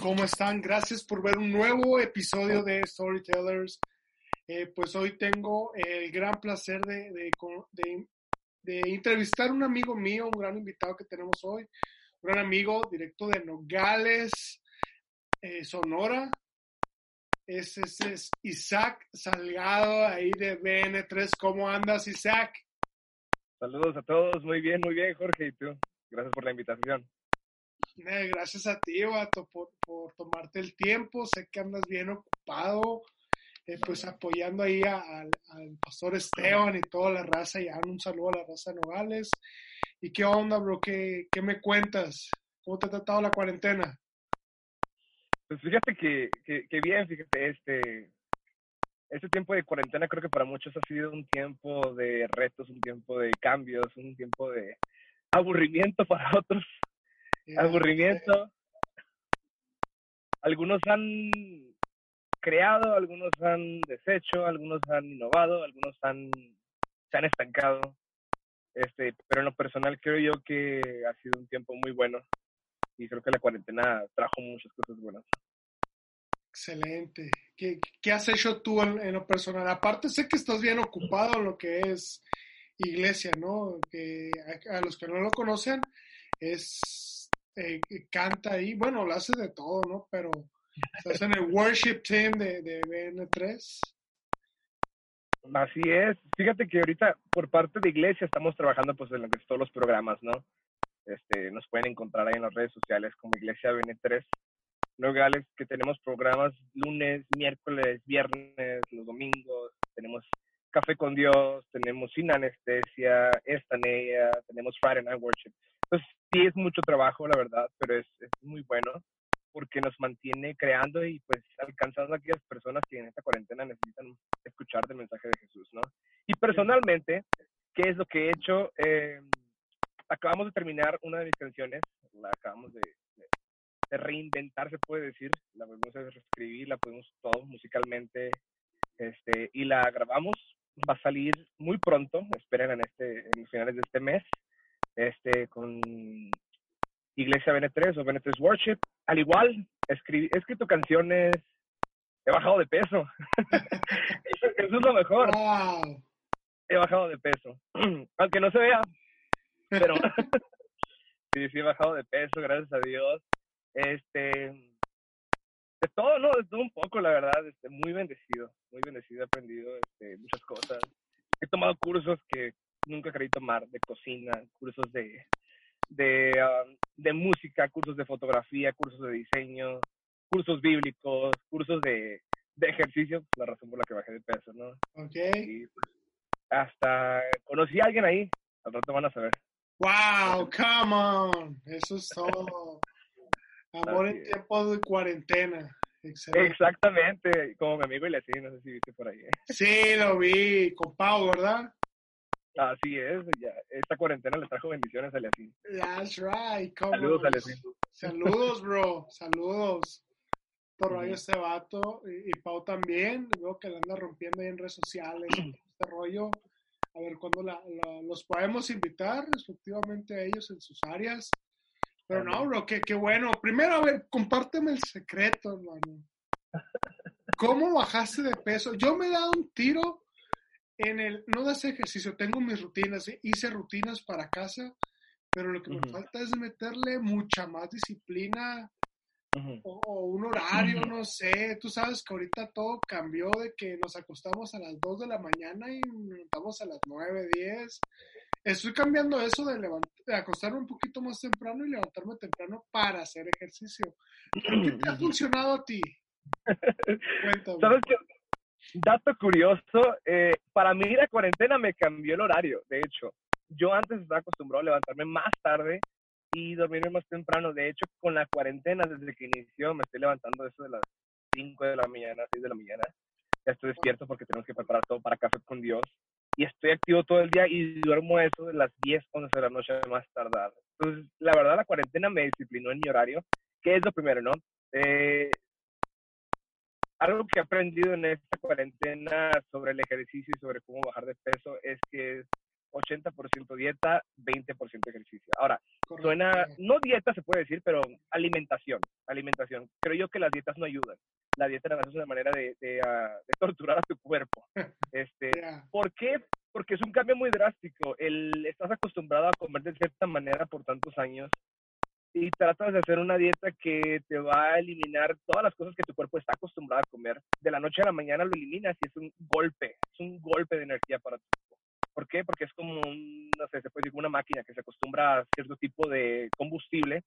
¿Cómo están? Gracias por ver un nuevo episodio de Storytellers. Eh, pues hoy tengo el gran placer de, de, de, entrevistar a un amigo mío, un gran invitado que tenemos hoy, un gran amigo directo de Nogales, eh, Sonora. Ese, ese es Isaac Salgado, ahí de BN3. ¿Cómo andas, Isaac? Saludos a todos, muy bien, muy bien, Jorge, y tú. Gracias por la invitación. Gracias a ti, Vato, por, por, tomarte el tiempo. Sé que andas bien ocupado, eh, pues apoyando ahí al pastor Esteban y toda la raza. Y un saludo a la raza de Nogales. ¿Y qué onda, bro? ¿Qué, ¿Qué, me cuentas? ¿Cómo te ha tratado la cuarentena? Pues fíjate que, que, que bien, fíjate, este, este tiempo de cuarentena creo que para muchos ha sido un tiempo de retos, un tiempo de cambios, un tiempo de aburrimiento para otros aburrimiento. Algunos han creado, algunos han deshecho, algunos han innovado, algunos han, se han estancado. Este, pero en lo personal creo yo que ha sido un tiempo muy bueno y creo que la cuarentena trajo muchas cosas buenas. Excelente. ¿Qué, qué has hecho tú en, lo personal? Aparte sé que estás bien ocupado en lo que es iglesia, ¿no? Que a, a los que no lo conocen es eh, canta ahí, bueno, lo hace de todo, ¿no? Pero estás en el worship team de, de BN3. Así es. Fíjate que ahorita por parte de iglesia estamos trabajando pues en todos los programas, ¿no? Este, nos pueden encontrar ahí en las redes sociales como Iglesia BN3. Nogales, que tenemos programas lunes, miércoles, viernes, los domingos, tenemos Café con Dios, tenemos Sin Anestesia, Estanea, tenemos Friday Night Worship. Entonces, sí es mucho trabajo, la verdad, pero es, es muy bueno porque nos mantiene creando y pues alcanzando a aquellas personas que en esta cuarentena necesitan escuchar el mensaje de Jesús, ¿no? Y personalmente, ¿qué es lo que he hecho? Eh, acabamos de terminar una de mis canciones, la acabamos de, de, reinventar, se puede decir, la podemos reescribir, la podemos todo musicalmente, este, y la grabamos, va a salir muy pronto, esperen en, este, en los finales de este mes, este, con Iglesia BN3 o BN3 Worship. Al igual, escribí, he escrito canciones, he bajado de peso. eso, es lo mejor. He bajado de peso. Aunque no se vea, pero sí, sí he bajado de peso, gracias a Dios. Este, de todo, ¿no? De todo un poco, la verdad. Este, muy bendecido, muy bendecido. He aprendido este, muchas cosas. He tomado cursos que nunca quería tomar de cocina, cursos de, de, um, de música, cursos de fotografía, cursos de diseño, cursos bíblicos, cursos de, de ejercicio, la razón por la que bajé de peso, ¿no? Ok. Y pues, hasta conocí a alguien ahí, al rato van a saber. ¡Wow! ¡Come on! Eso es todo. Amor en tiempo de cuarentena. Excelente. Exactamente, como mi amigo y sí, no sé si viste por ahí. ¿eh? Sí, lo vi, con Pau, ¿verdad? Así es, ya, esta cuarentena le trajo bendiciones a Aliasín. That's right. Saludos, Aliasín. Saludos, bro. Saludos. Por rollo este vato. Y, y, Pau también. Veo que le anda rompiendo ahí en redes sociales. este rollo. A ver cuándo la, la, los podemos invitar, respectivamente, a ellos en sus áreas. Pero no, bro, qué, qué bueno. Primero, a ver, compárteme el secreto, hermano. ¿Cómo bajaste de peso? Yo me he dado un tiro en el, no das ejercicio, tengo mis rutinas, hice rutinas para casa, pero lo que me falta es meterle mucha más disciplina o, un horario, no sé. Tú sabes que ahorita todo cambió de que nos acostamos a las 2 de la mañana y nos levantamos a las 9, 10. Estoy cambiando eso de, de acostarme un poquito más temprano y levantarme temprano para hacer ejercicio. ¿Qué te ha funcionado a ti? Cuéntame. ¿Sabes? Dato curioso, eh, para mí la cuarentena me cambió el horario, de hecho. Yo antes estaba acostumbrado a levantarme más tarde y dormirme más temprano. De hecho, con la cuarentena, desde que inició, me estoy levantando eso de las 5 de la mañana, 6 de la mañana. Ya estoy despierto porque tenemos que preparar todo para Café con Dios. Y estoy activo todo el día y duermo eso de las 10, 11 de la noche más tardar. Entonces, la verdad, la cuarentena me disciplinó en mi horario, que es lo primero, ¿no? Eh, algo que he aprendido en esta cuarentena sobre el ejercicio y sobre cómo bajar de peso es que es 80% dieta, 20% ejercicio. Ahora, suena, no dieta se puede decir, pero alimentación, alimentación. Creo yo que las dietas no ayudan. La dieta es una manera de, ah, de, torturar a tu cuerpo. Este, ¿Por qué? Porque es un cambio muy drástico. El, estás acostumbrado a comer de cierta manera por tantos años y tratas de hacer una dieta que te va a eliminar todas las cosas que tu cuerpo está acostumbrado a comer. De la noche a la mañana lo eliminas y es un golpe, es un golpe de energía para tu cuerpo. ¿Por qué? Porque es como, no sé, se puede decir una máquina que se acostumbra a cierto tipo de combustible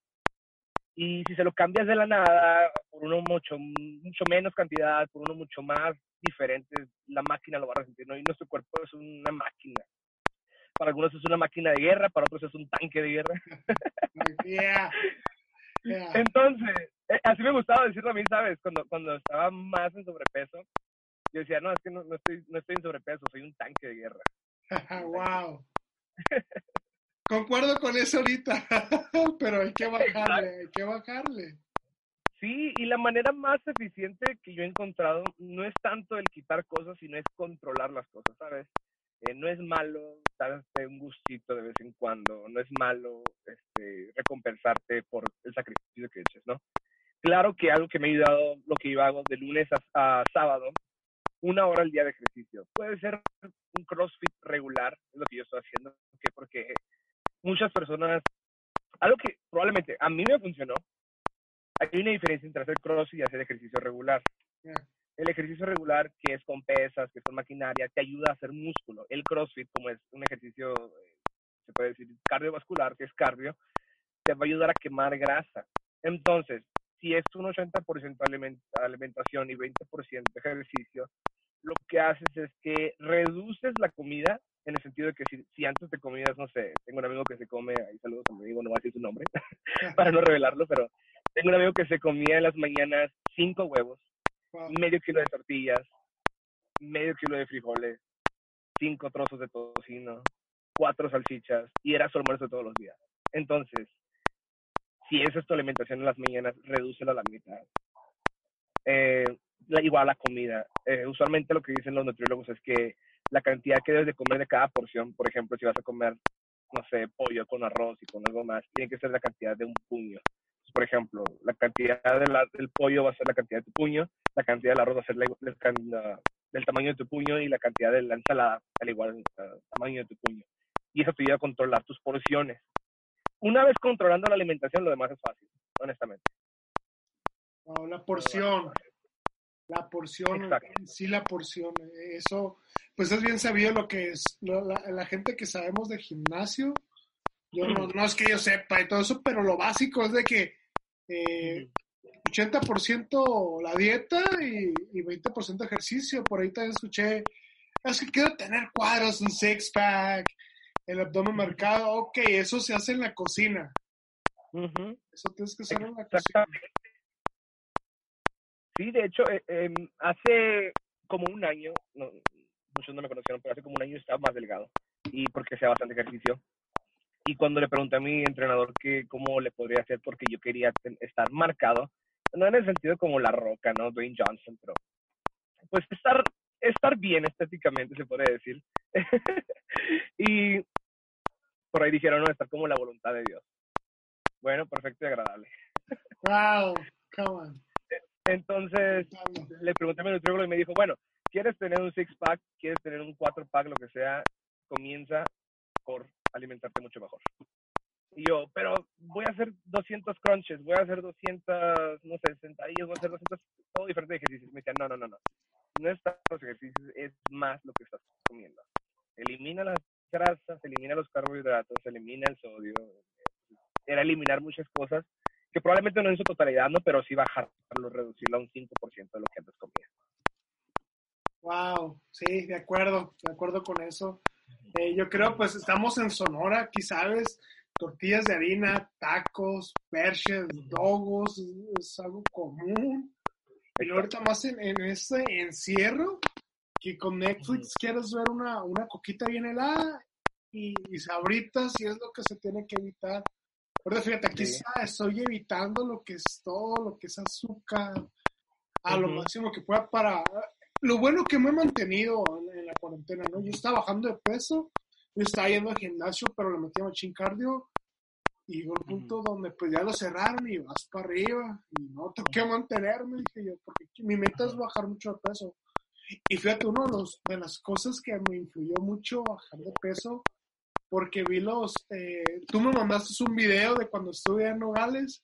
y si se lo cambias de la nada por uno mucho, mucho menos cantidad, por uno mucho más diferente, la máquina lo va a resentir, ¿no? Y nuestro cuerpo es una máquina para algunos es una máquina de guerra, para otros es un tanque de guerra. Entonces, eh, así me gustaba decirlo a mí, ¿sabes? Cuando, cuando estaba más en sobrepeso, yo decía, no, es que no, no, estoy, no estoy en sobrepeso, soy un tanque de guerra. ¡Wow! Concuerdo con eso ahorita, pero hay que bajarle, hay que bajarle. Sí, y la manera más eficiente que yo he encontrado no es tanto el quitar cosas, sino es controlar las cosas, ¿sabes? Eh, no es malo darte un gustito de vez en cuando, no es malo este, recompensarte por el sacrificio que eches, ¿no? Claro que algo que me ha ayudado, lo que yo hago de lunes a, sábado, una hora al día de ejercicio. Puede ser un CrossFit regular, es lo que yo estoy haciendo, ¿Por porque muchas personas, algo que probablemente a mí me funcionó, hay una diferencia entre hacer CrossFit y hacer ejercicio regular. El ejercicio regular, que es con pesas, que son maquinaria, te ayuda a hacer músculo. El CrossFit, como es un ejercicio, eh, se puede decir, cardiovascular, que es cardio, te va a ayudar a quemar grasa. Entonces, si es un 80% alimentación y 20% ejercicio, lo que haces es que reduces la comida en el sentido de que si, antes te comías, no sé, tengo un amigo que se come, ahí saludos a mi amigo, no voy a decir su nombre, para no revelarlo, pero tengo un amigo que se comía en las mañanas cinco huevos, medio kilo de tortillas, medio kilo de frijoles, cinco trozos de tocino, cuatro salchichas y era su todos los días. Entonces, si esa es tu alimentación en las mañanas, redúcela a la mitad. Eh, igual la comida. Eh, usualmente lo que dicen los nutriólogos es que la cantidad que debes de comer de cada porción, por ejemplo, si vas a comer, no sé, pollo con arroz y con algo más, tiene que ser la cantidad de un puño por ejemplo, la cantidad del pollo va a ser la cantidad de tu puño, la cantidad del arroz va a ser la, del tamaño de tu puño y la cantidad de la ensalada al igual uh, tamaño de tu puño. Y eso te ayuda a controlar tus porciones. Una vez controlando la alimentación, lo demás es fácil, honestamente. la porción. La porción, sí, la porción. Eso, pues es bien sabido lo que es. La, la gente que sabemos de gimnasio, yo no, no, es que yo sepa y todo eso, pero lo básico es de que eh, 80% la dieta y, 20% ejercicio. Por ahí también escuché, es que quiero tener cuadros, un six-pack, el abdomen marcado. Ok, eso se hace en la cocina. Eso tienes que hacer en la cocina. Sí, de hecho, eh, em, hace como un año, muchos no me conocieron, pero hace como un año estaba más delgado. Y porque hacía bastante ejercicio. Y cuando le pregunté a mi entrenador que cómo le podría hacer porque yo quería estar marcado, no en el sentido como la roca, ¿no? Dwayne Johnson, pero pues estar, estar bien estéticamente, se puede decir. y por ahí dijeron, no, estar como la voluntad de Dios. Bueno, perfecto y agradable. Wow, come on. Entonces, le pregunté a mi nutriólogo y me dijo, bueno, ¿quieres tener un six-pack? ¿Quieres tener un cuatro-pack? Lo que sea, comienza por alimentarte mucho mejor. Y yo, pero voy a hacer 200 crunches, voy a hacer 200, no sé, sentadillas, voy a hacer 200, todo diferente de ejercicios. Me decían, no, no, no, no. No es los ejercicios, es más lo que estás comiendo. Elimina las grasas, elimina los carbohidratos, elimina el sodio. Era eliminar muchas cosas que probablemente no en su totalidad, ¿no? Pero sí bajarlo, reducirlo a un 5% de lo que antes comía. Wow, sí, de acuerdo, de acuerdo con eso. Eh, yo creo, pues estamos en Sonora, aquí sabes, tortillas de harina, tacos, perches, dogos, es algo común. Y ahorita más en, en este encierro, que con Netflix quieres ver una, una coquita bien helada y, y, sabritas, y es lo que se tiene que evitar. Ahora fíjate, aquí estoy evitando lo que es todo, lo que es azúcar, a lo máximo que pueda para lo bueno que me he mantenido cuarentena, ¿no? Yo estaba bajando de peso, yo estaba yendo al gimnasio, pero le metía machín cardio y llegó el punto donde pues ya lo cerraron y vas para arriba y no tengo que mantenerme, dije yo, porque mi meta es bajar mucho de peso. Y fíjate, uno de, los, de las cosas que me influyó mucho bajar de peso, porque vi los, eh, tú me mandaste un video de cuando estuve en Nogales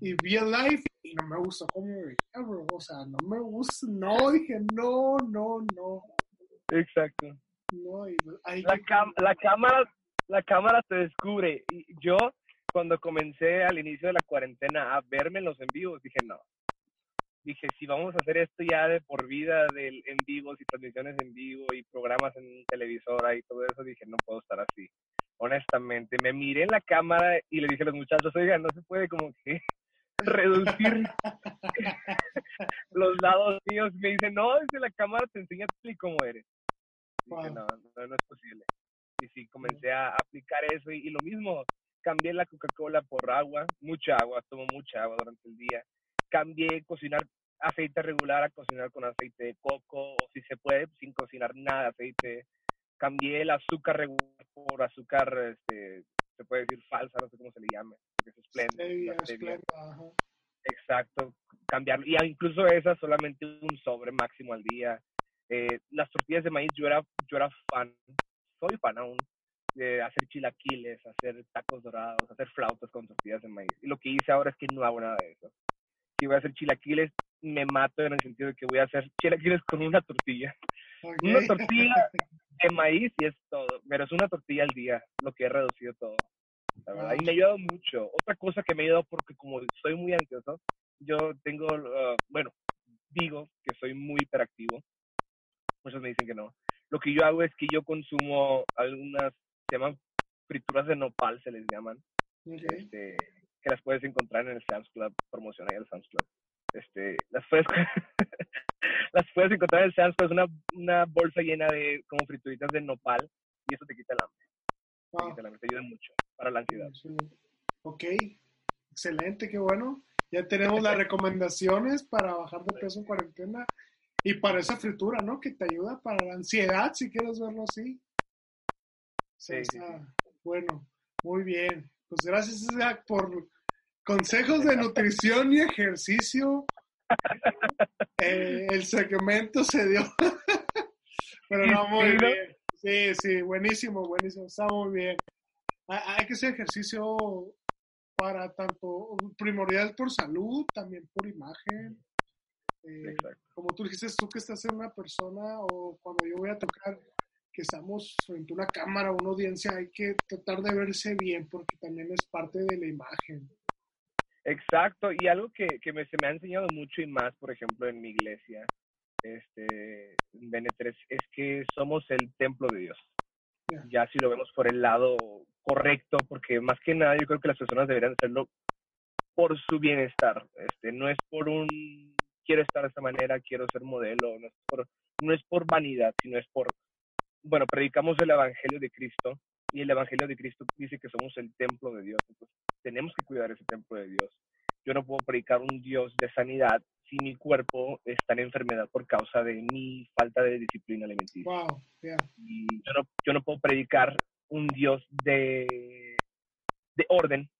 y vi el live y no me gustó como. O sea, no me gusta, no, dije, no, no, no. Exacto. No, y La, cam- la cámara la cámara te descubre. Y yo, cuando comencé al inicio de la cuarentena a verme en los en vivos, dije, no. Dije, si vamos a hacer esto ya de por vida, de en vivos y transmisiones en vivo y programas en televisora y todo eso, dije, no puedo estar así. Honestamente, me miré en la cámara y le dije a los muchachos, oigan, no se puede como que reducir los lados míos. Me dice, no, desde la cámara te enseña y cómo eres. Wow. no, no, no es posible. Y sí, comencé a aplicar eso y, y lo mismo, cambié la Coca-Cola por agua, mucha agua, tomo mucha agua durante el día. Cambié cocinar aceite regular a cocinar con aceite de coco, o si se puede, sin cocinar nada de aceite. Cambié el azúcar regular por azúcar, este, se puede decir falsa, no sé cómo se le llame, porque es Stevia. Exacto, cambiarlo. Y incluso esa solamente un sobre máximo al día. Eh, las tortillas de maíz, yo era, yo era fan, soy fan aún, de hacer chilaquiles, hacer tacos dorados, hacer flautas con tortillas de maíz. Y lo que hice ahora es que no hago nada de eso. Si voy a hacer chilaquiles, me mato en el sentido de que voy a hacer chilaquiles con una tortilla. Una tortilla de maíz y es todo, pero es una tortilla al día, lo que he reducido todo. La verdad, y me ha ayudado mucho. Otra cosa que me ha ayudado porque como soy muy ansioso, yo tengo, uh, bueno, digo que soy muy hiperactivo. Muchos me dicen que no. Lo que yo hago es que yo consumo algunas, se llaman frituras de nopal, se les llaman, Ok. este, que las puedes encontrar en el Sam's Club, promoción ahí del Sam's Club. Este, las puedes, las puedes encontrar en el Sam's Club, es una, una bolsa llena de como frituritas de nopal y eso te quita el hambre, te Wow. quita el hambre, te ayuda mucho para la ansiedad. Ok, excelente, qué bueno. Ya tenemos las recomendaciones para bajar de peso en cuarentena y para esa fritura, ¿no? Que te ayuda para la ansiedad, si quieres verlo así. Sí, Sí, Bueno, muy bien. Pues gracias, Isaac, por consejos de nutrición y ejercicio. Eh, el segmento se dio. Pero no, muy bien. Sí, sí, buenísimo, buenísimo. Está muy bien. Hay, hay que hacer ejercicio para tanto primordial por salud, también por imagen. Eh, como tú dijiste, tú que estás en una persona o cuando yo voy a tocar, que estamos frente a una cámara, una audiencia, hay que tratar de verse bien porque también es parte de la imagen. Exacto, y algo que, que me, se me ha enseñado mucho y más, por ejemplo, en mi iglesia, este, en Benetres, es que somos el templo de Dios. Ya si lo vemos por el lado correcto, porque más que nada yo creo que las personas deberían hacerlo por su bienestar. Este, no es por un quiero estar de esta manera, quiero ser modelo, no es por, no es por vanidad, sino es por, bueno, predicamos el Evangelio de Cristo y el Evangelio de Cristo dice que somos el templo de Dios. Entonces, tenemos que cuidar ese templo de Dios. Yo no puedo predicar un Dios de sanidad si mi cuerpo está en enfermedad por causa de mi falta de disciplina alimenticia. Wow, ya. Y yo no, yo no puedo predicar un Dios de, de orden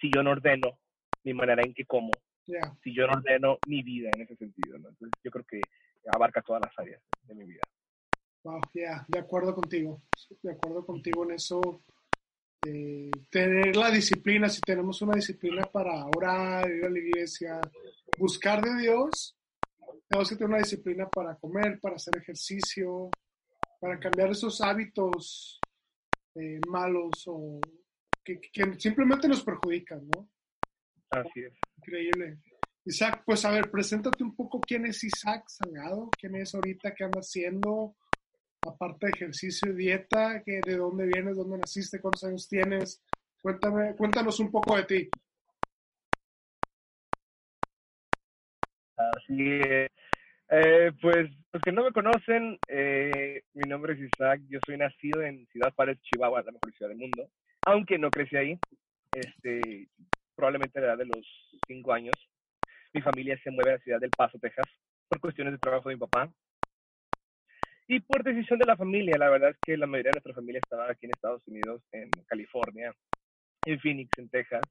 si yo no ordeno mi manera en que como, Ya, si yo no ordeno mi vida en ese sentido. ¿no? Entonces yo creo que abarca todas las áreas de mi vida. wow, ya, de acuerdo contigo, de acuerdo contigo en eso. eh, tener la disciplina, si tenemos una disciplina para orar, ir a la iglesia, buscar de Dios, tenemos que tener una disciplina para comer, para hacer ejercicio, para cambiar esos hábitos eh, malos o que, que simplemente nos perjudican, ¿no? Así es. Increíble. Isaac, pues a ver, preséntate un poco quién es Isaac Salgado, quién es ahorita, qué anda haciendo, aparte de ejercicio y dieta, que, de dónde vienes, dónde naciste, cuántos años tienes. Cuéntame, cuéntanos un poco de ti. Así es. Eh, pues los que no me conocen, eh, mi nombre es Isaac, yo soy nacido en Ciudad Juárez, Chihuahua, la mejor ciudad del mundo, aunque no crecí ahí, este, probablemente a la edad de los cinco años. Mi familia se mueve a la ciudad del Paso, Texas, por cuestiones de trabajo de mi papá. Y por decisión de la familia, la verdad es que la mayoría de nuestra familia estaba aquí en Estados Unidos, en California, en Phoenix, en Texas.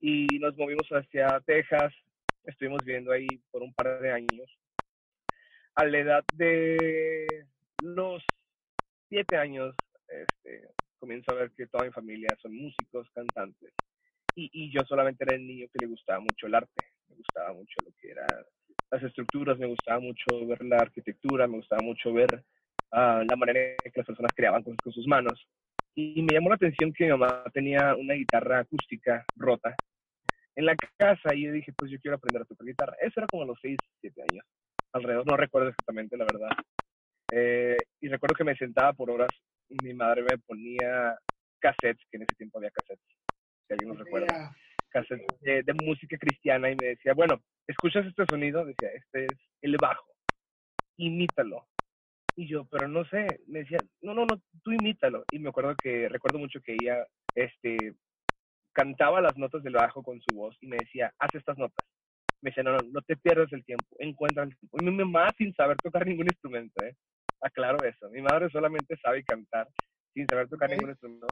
Y nos movimos hacia Texas, estuvimos viviendo ahí por un par de años. A la edad de los siete años, este, comienzo a ver que toda mi familia son músicos, cantantes. Y, yo solamente era el niño que le gustaba mucho el arte, me gustaba mucho lo que era las estructuras, me gustaba mucho ver la arquitectura, me gustaba mucho ver uh, la manera en que las personas creaban con sus manos. Y me llamó la atención que mi mamá tenía una guitarra acústica rota en la casa y yo dije, pues yo quiero aprender a tocar guitarra. Eso era como a los 6, 7 años, alrededor, no recuerdo exactamente la verdad. Eh, y recuerdo que me sentaba por horas, mi madre me ponía cassettes, que en ese tiempo había cassettes, si alguien no recuerda, cassettes de, de música cristiana y me decía, bueno, ¿escuchas este sonido? Decía, este es el bajo, imítalo. Y yo, pero no sé, me decía, no, no, no, tú imítalo. Y me acuerdo que, recuerdo mucho que ella, este, cantaba las notas del bajo con su voz y me decía, haz estas notas. Me decía, no, no, no te pierdas el tiempo, encuentra el tiempo. Y mi mamá sin saber tocar ningún instrumento, ¿eh? Aclaro eso. Mi madre solamente sabe cantar sin saber tocar ningún instrumento.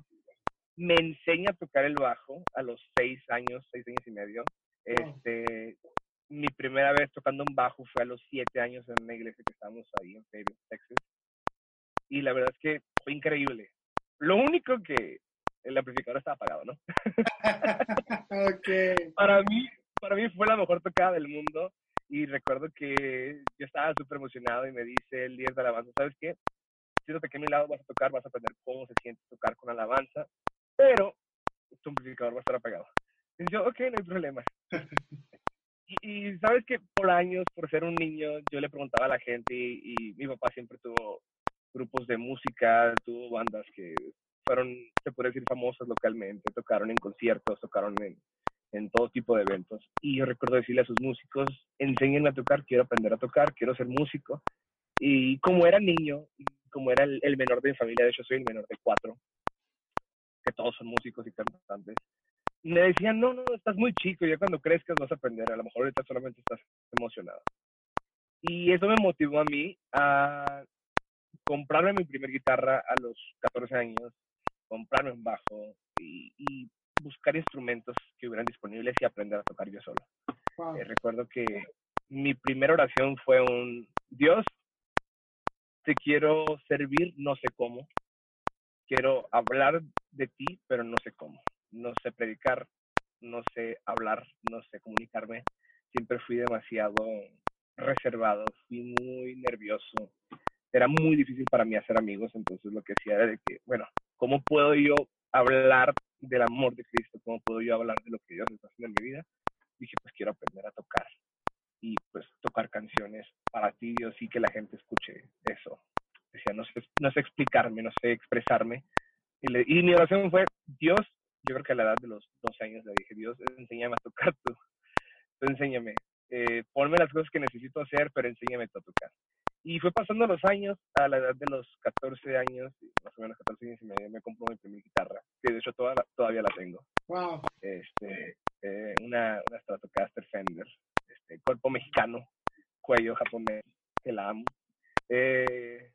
Me enseña a tocar el bajo a los seis años, seis años y medio. Este, mi primera vez tocando un bajo fue a los siete años en una iglesia que estábamos ahí en Fayetteville, Texas. Y la verdad es que fue increíble. Lo único que el amplificador estaba apagado, ¿no? okay. Para mí, para mí fue la mejor tocada del mundo y recuerdo que yo estaba súper emocionado y me dice el líder de alabanza, ¿sabes qué? Siéntate que a mi lado vas a tocar, vas a aprender cómo se siente tocar con alabanza, pero tu amplificador va a estar apagado. Y yo, ok, no hay problema. y, y, sabes que por años, por ser un niño, yo le preguntaba a la gente y, y mi papá siempre tuvo grupos de música, tuvo bandas que fueron, se puede decir, famosas localmente, tocaron en conciertos, tocaron en, en todo tipo de eventos. Y yo recuerdo decirle a sus músicos, enséñenme a tocar, quiero aprender a tocar, quiero ser músico. Y como era niño, como era el, el menor de mi familia, de hecho soy el menor de cuatro, que todos son músicos y cantantes, me decían, no, no, estás muy chico, ya cuando crezcas vas a aprender, a lo mejor ahorita solamente estás emocionado. Y eso me motivó a mí a comprarme mi primer guitarra a los 14 años, comprarme un bajo y, y buscar instrumentos que hubieran disponibles y aprender a tocar yo solo. Wow. Eh, recuerdo que mi primera oración fue un Dios, te quiero servir, no sé cómo. Quiero hablar de ti, pero no sé cómo. No sé predicar, no sé hablar, no sé comunicarme. Siempre fui demasiado reservado, fui muy nervioso. Era muy difícil para mí hacer amigos, entonces lo que hacía era de que, bueno, ¿cómo puedo yo hablar del amor de Cristo? ¿Cómo puedo yo hablar de lo que Dios está haciendo en mi vida? Dije, pues quiero aprender a tocar y pues tocar canciones para ti, Dios, y que la gente escuche eso. Decía, no sé, no sé explicarme, no sé expresarme. Y, le, y mi oración fue, Dios, yo creo que a la edad de los 12 años le dije, Dios, enséñame a tocar tú. tú enséñame. Eh, ponme las cosas que necesito hacer, pero enséñame a tocar. Y fue pasando los años, a la edad de los 14 años, más o menos 14 años y medio, me compró mi primera guitarra, que de hecho toda la, todavía la tengo. Wow. Este, eh, una, una Stratocaster Fender, este, cuerpo mexicano, cuello japonés, que la amo. Eh,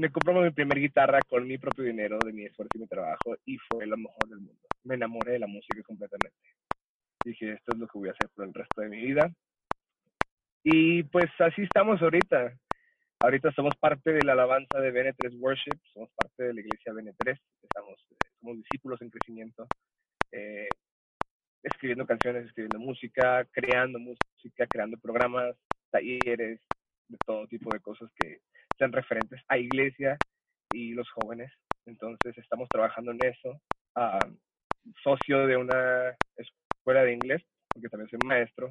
me compró mi primera guitarra con mi propio dinero, de mi esfuerzo y mi trabajo, y fue lo mejor del mundo. Me enamoré de la música completamente. Dije, esto es lo que voy a hacer por el resto de mi vida. Y pues así estamos ahorita. Ahorita somos parte de la alabanza de Bene3 Worship, somos parte de la iglesia Bene3, estamos, somos discípulos en crecimiento, eh, escribiendo canciones, escribiendo música, creando música, creando programas, talleres, de todo tipo de cosas que sean referentes a iglesia y los jóvenes. Entonces estamos trabajando en eso. Uh, socio de una escuela de inglés, porque también soy maestro,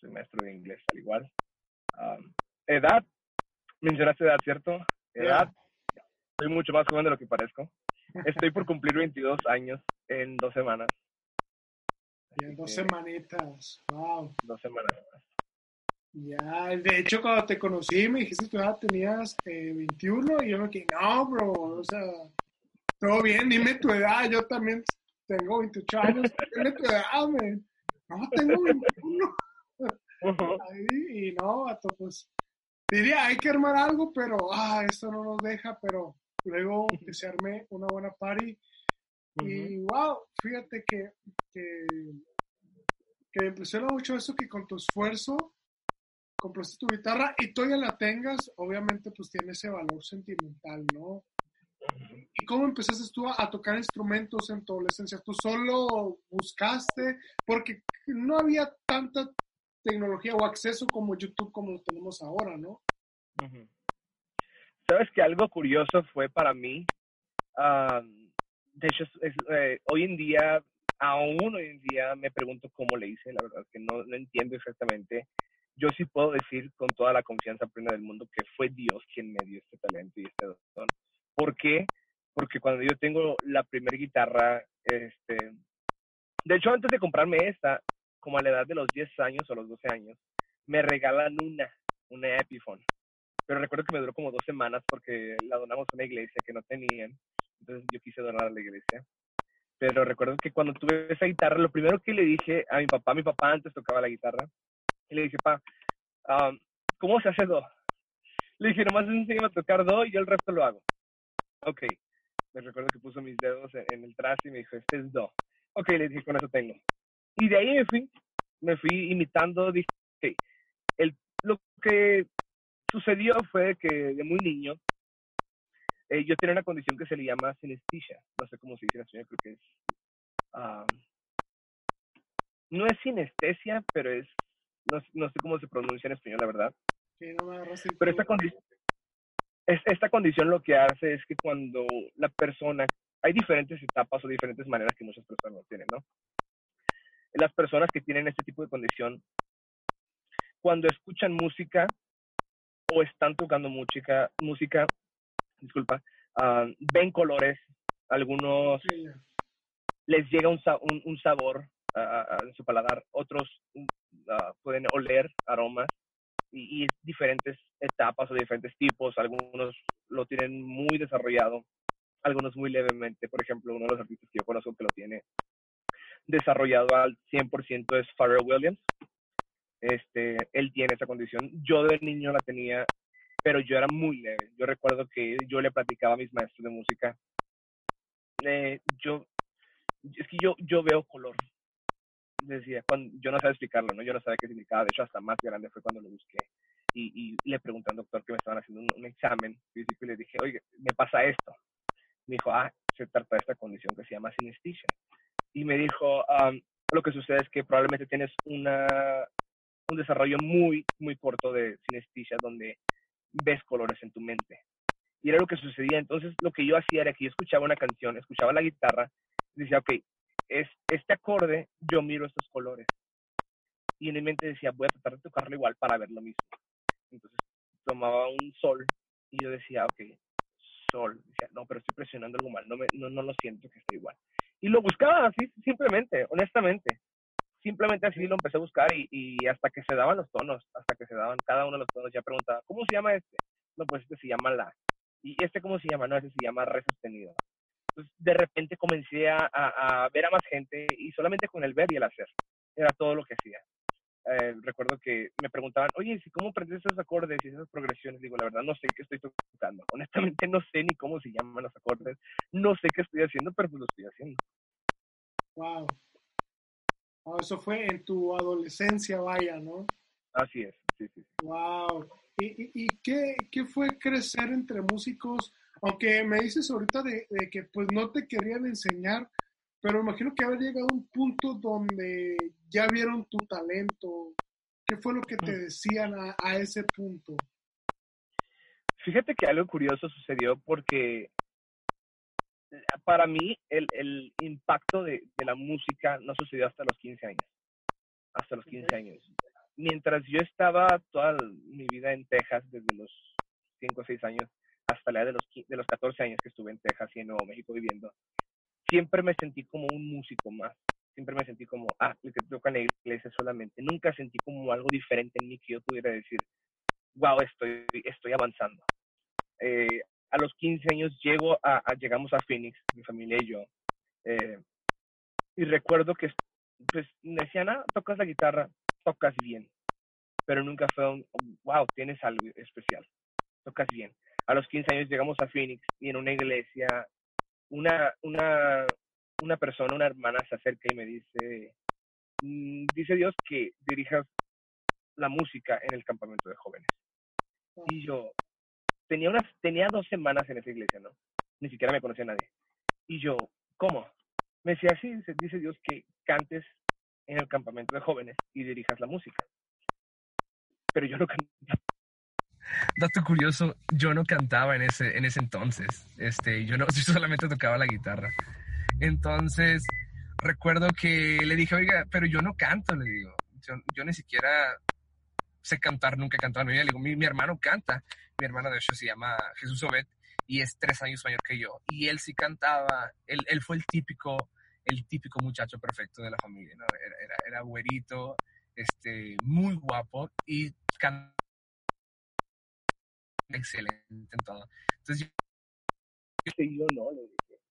soy maestro de inglés al igual. Um, edad, mencionaste edad, ¿cierto? Edad, yeah. soy mucho más joven de lo que parezco. Estoy por cumplir 22 años en dos semanas. En dos semanitas, wow. Dos semanas más. Ya, de hecho, cuando te conocí, me dijiste que ya tenías eh, 21 y yo me quedé, no, bro, o sea, todo bien, dime tu edad, yo también tengo 28 años, dime tu edad, man. No, tengo 21. Uh -huh. Ahí, y no, vato, pues diría, hay que armar algo, pero, ah, esto no nos deja, pero luego que se arme una buena party. Y, wow, fíjate que, que, que me impresiona mucho eso que con tu esfuerzo compraste tu guitarra y todavía la tengas, obviamente pues tiene ese valor sentimental, ¿no? ¿Y cómo empezaste tú a, tocar instrumentos en tu adolescencia? ¿Tú solo buscaste? Porque no había tanta tecnología o acceso como YouTube como lo tenemos ahora, ¿no? Sabes que algo curioso fue para mí, de hecho, eh, hoy en día, aún hoy en día me pregunto cómo le hice, la verdad que no, no entiendo exactamente. Yo sí puedo decir con toda la confianza plena del mundo que fue Dios quien me dio este talento y este don. ¿Por qué? Porque cuando yo tengo la primera guitarra, este, de hecho antes de comprarme esta, como a la edad de los 10 años o los 12 años, me regalan una, una Epiphone. Pero recuerdo que me duró como dos semanas porque la donamos a una iglesia que no tenían. Entonces yo quise donar a la iglesia. Pero recuerdo que cuando tuve esa guitarra, lo primero que le dije a mi papá, mi papá antes tocaba la guitarra, y le dije, papá, um, ¿cómo se hace do? Le dije, nomás enséñame a tocar do y yo el resto lo hago ok. Me recuerdo que puso mis dedos en el traste y me dijo, este es do. Ok, le dije, con eso tengo. Y de ahí me fui, me fui imitando, dije, ok. El, lo que sucedió fue que de muy niño, eh, yo tenía una condición que se le llama sinestesia. No sé cómo se dice en español, creo que es... Ah, no es sinestesia, pero es... No, no, sé cómo se pronuncia en español, la verdad. Sí, no me pero esta condición esta condición lo que hace es que cuando la persona, hay diferentes etapas o diferentes maneras que muchas personas tienen, ¿no? Las personas que tienen este tipo de condición, cuando escuchan música o están tocando música, música, disculpa, ah, ven colores, algunos les llega un, un, sabor en su paladar, otros ah, pueden oler aromas, y, y, diferentes etapas o diferentes tipos. Algunos lo tienen muy desarrollado, algunos muy levemente. Por ejemplo, uno de los artistas que yo conozco que lo tiene desarrollado al 100% es Pharrell Williams. Este, él tiene esa condición. Yo de niño la tenía, pero yo era muy leve. Yo recuerdo que yo le platicaba a mis maestros de música. Eh, yo, es que yo, yo veo color decía, cuando, yo no sabía explicarlo, ¿no? Yo no sabía qué significaba, de hecho hasta más grande fue cuando lo busqué. Y, y le pregunté al doctor que me estaban haciendo un, examen físico y le dije, oye, me pasa esto. Me dijo, ah, se trata de esta condición que se llama sinestesia. Y me dijo, lo que sucede es que probablemente tienes una, un desarrollo muy, muy corto de sinestesia donde ves colores en tu mente. Y era lo que sucedía. Entonces, lo que yo hacía era que yo escuchaba una canción, escuchaba la guitarra, y decía, ok, es, este acorde, yo miro estos colores. Y en mi mente decía, voy a tratar de tocarlo igual para ver lo mismo. Entonces tomaba un sol y yo decía, ok, sol. Decía, no, pero estoy presionando algo mal, no, me, no, no lo siento que esté igual. Y lo buscaba así, simplemente, honestamente. Simplemente así lo empecé a buscar y, y hasta que se daban los tonos, hasta que se daban cada uno de los tonos, ya preguntaba, ¿cómo se llama este? No, pues este se llama la. ¿Y este cómo se llama? No, este se llama re sostenido de repente comencé a, ver a más gente y solamente con el ver y el hacer. Era todo lo que hacía. Eh, recuerdo que me preguntaban, oye, ¿cómo aprendes esos acordes y esas progresiones? Digo, la verdad, no sé qué estoy tocando. Honestamente, no sé ni cómo se llaman los acordes. No sé qué estoy haciendo, pero pues lo estoy haciendo. Wow. eso fue en tu adolescencia, vaya, ¿no? Así es, sí, sí. Wow. ¿Y, y, qué, qué fue crecer entre músicos? Aunque me dices ahorita de, que pues no te querían enseñar, pero imagino que haber llegado a un punto donde ya vieron tu talento. ¿Qué fue lo que te mm. decían a, ese punto? Fíjate que algo curioso sucedió porque eh, para mí el, el impacto de, de, la música no sucedió hasta los 15 años. Hasta los 15 años. Mientras yo estaba toda mi vida en Texas, desde los 5 o 6 años, hasta la edad de los, de los 14 años que estuve en Texas y en Nuevo México viviendo, siempre me sentí como un músico más. Siempre me sentí como, ah, el que toca en la iglesia solamente. Nunca sentí como algo diferente en mí que yo pudiera decir, wow, estoy, estoy avanzando. Eh, a los 15 años llego a, llegamos a Phoenix, mi familia y yo. Eh, y recuerdo que pues, me decían, ah, tocas la guitarra, tocas bien. pero nunca fue un, wow, tienes algo especial, tocas bien. A los 15 años llegamos a Phoenix y en una iglesia, una, una, una persona, una hermana se acerca y me dice, mm, dice Dios que dirijas la música en el campamento de jóvenes. Y yo tenía unas, tenía dos semanas en esa iglesia, ¿no? Ni siquiera me conocía nadie. Y yo, ¿cómo? Me decía, sí, dice Dios que cantes en el campamento de jóvenes y dirijas la música. Pero yo no cantaba. Dato curioso, yo no cantaba en ese, en ese entonces. Este, yo, no, yo solamente tocaba la guitarra. Entonces, recuerdo que le dije, oiga, pero yo no canto, le digo. Yo, yo ni siquiera sé cantar, nunca he cantado en mi vida. Le digo, mi, mi, hermano canta. Mi hermano, de hecho, se llama Jesús Obed y es tres años mayor que yo. Y él sí cantaba, él, él fue el típico, el típico muchacho perfecto de la familia, ¿no? Era, era, era güerito, este, muy guapo y excelente en todo. Entonces yo, no, le dije.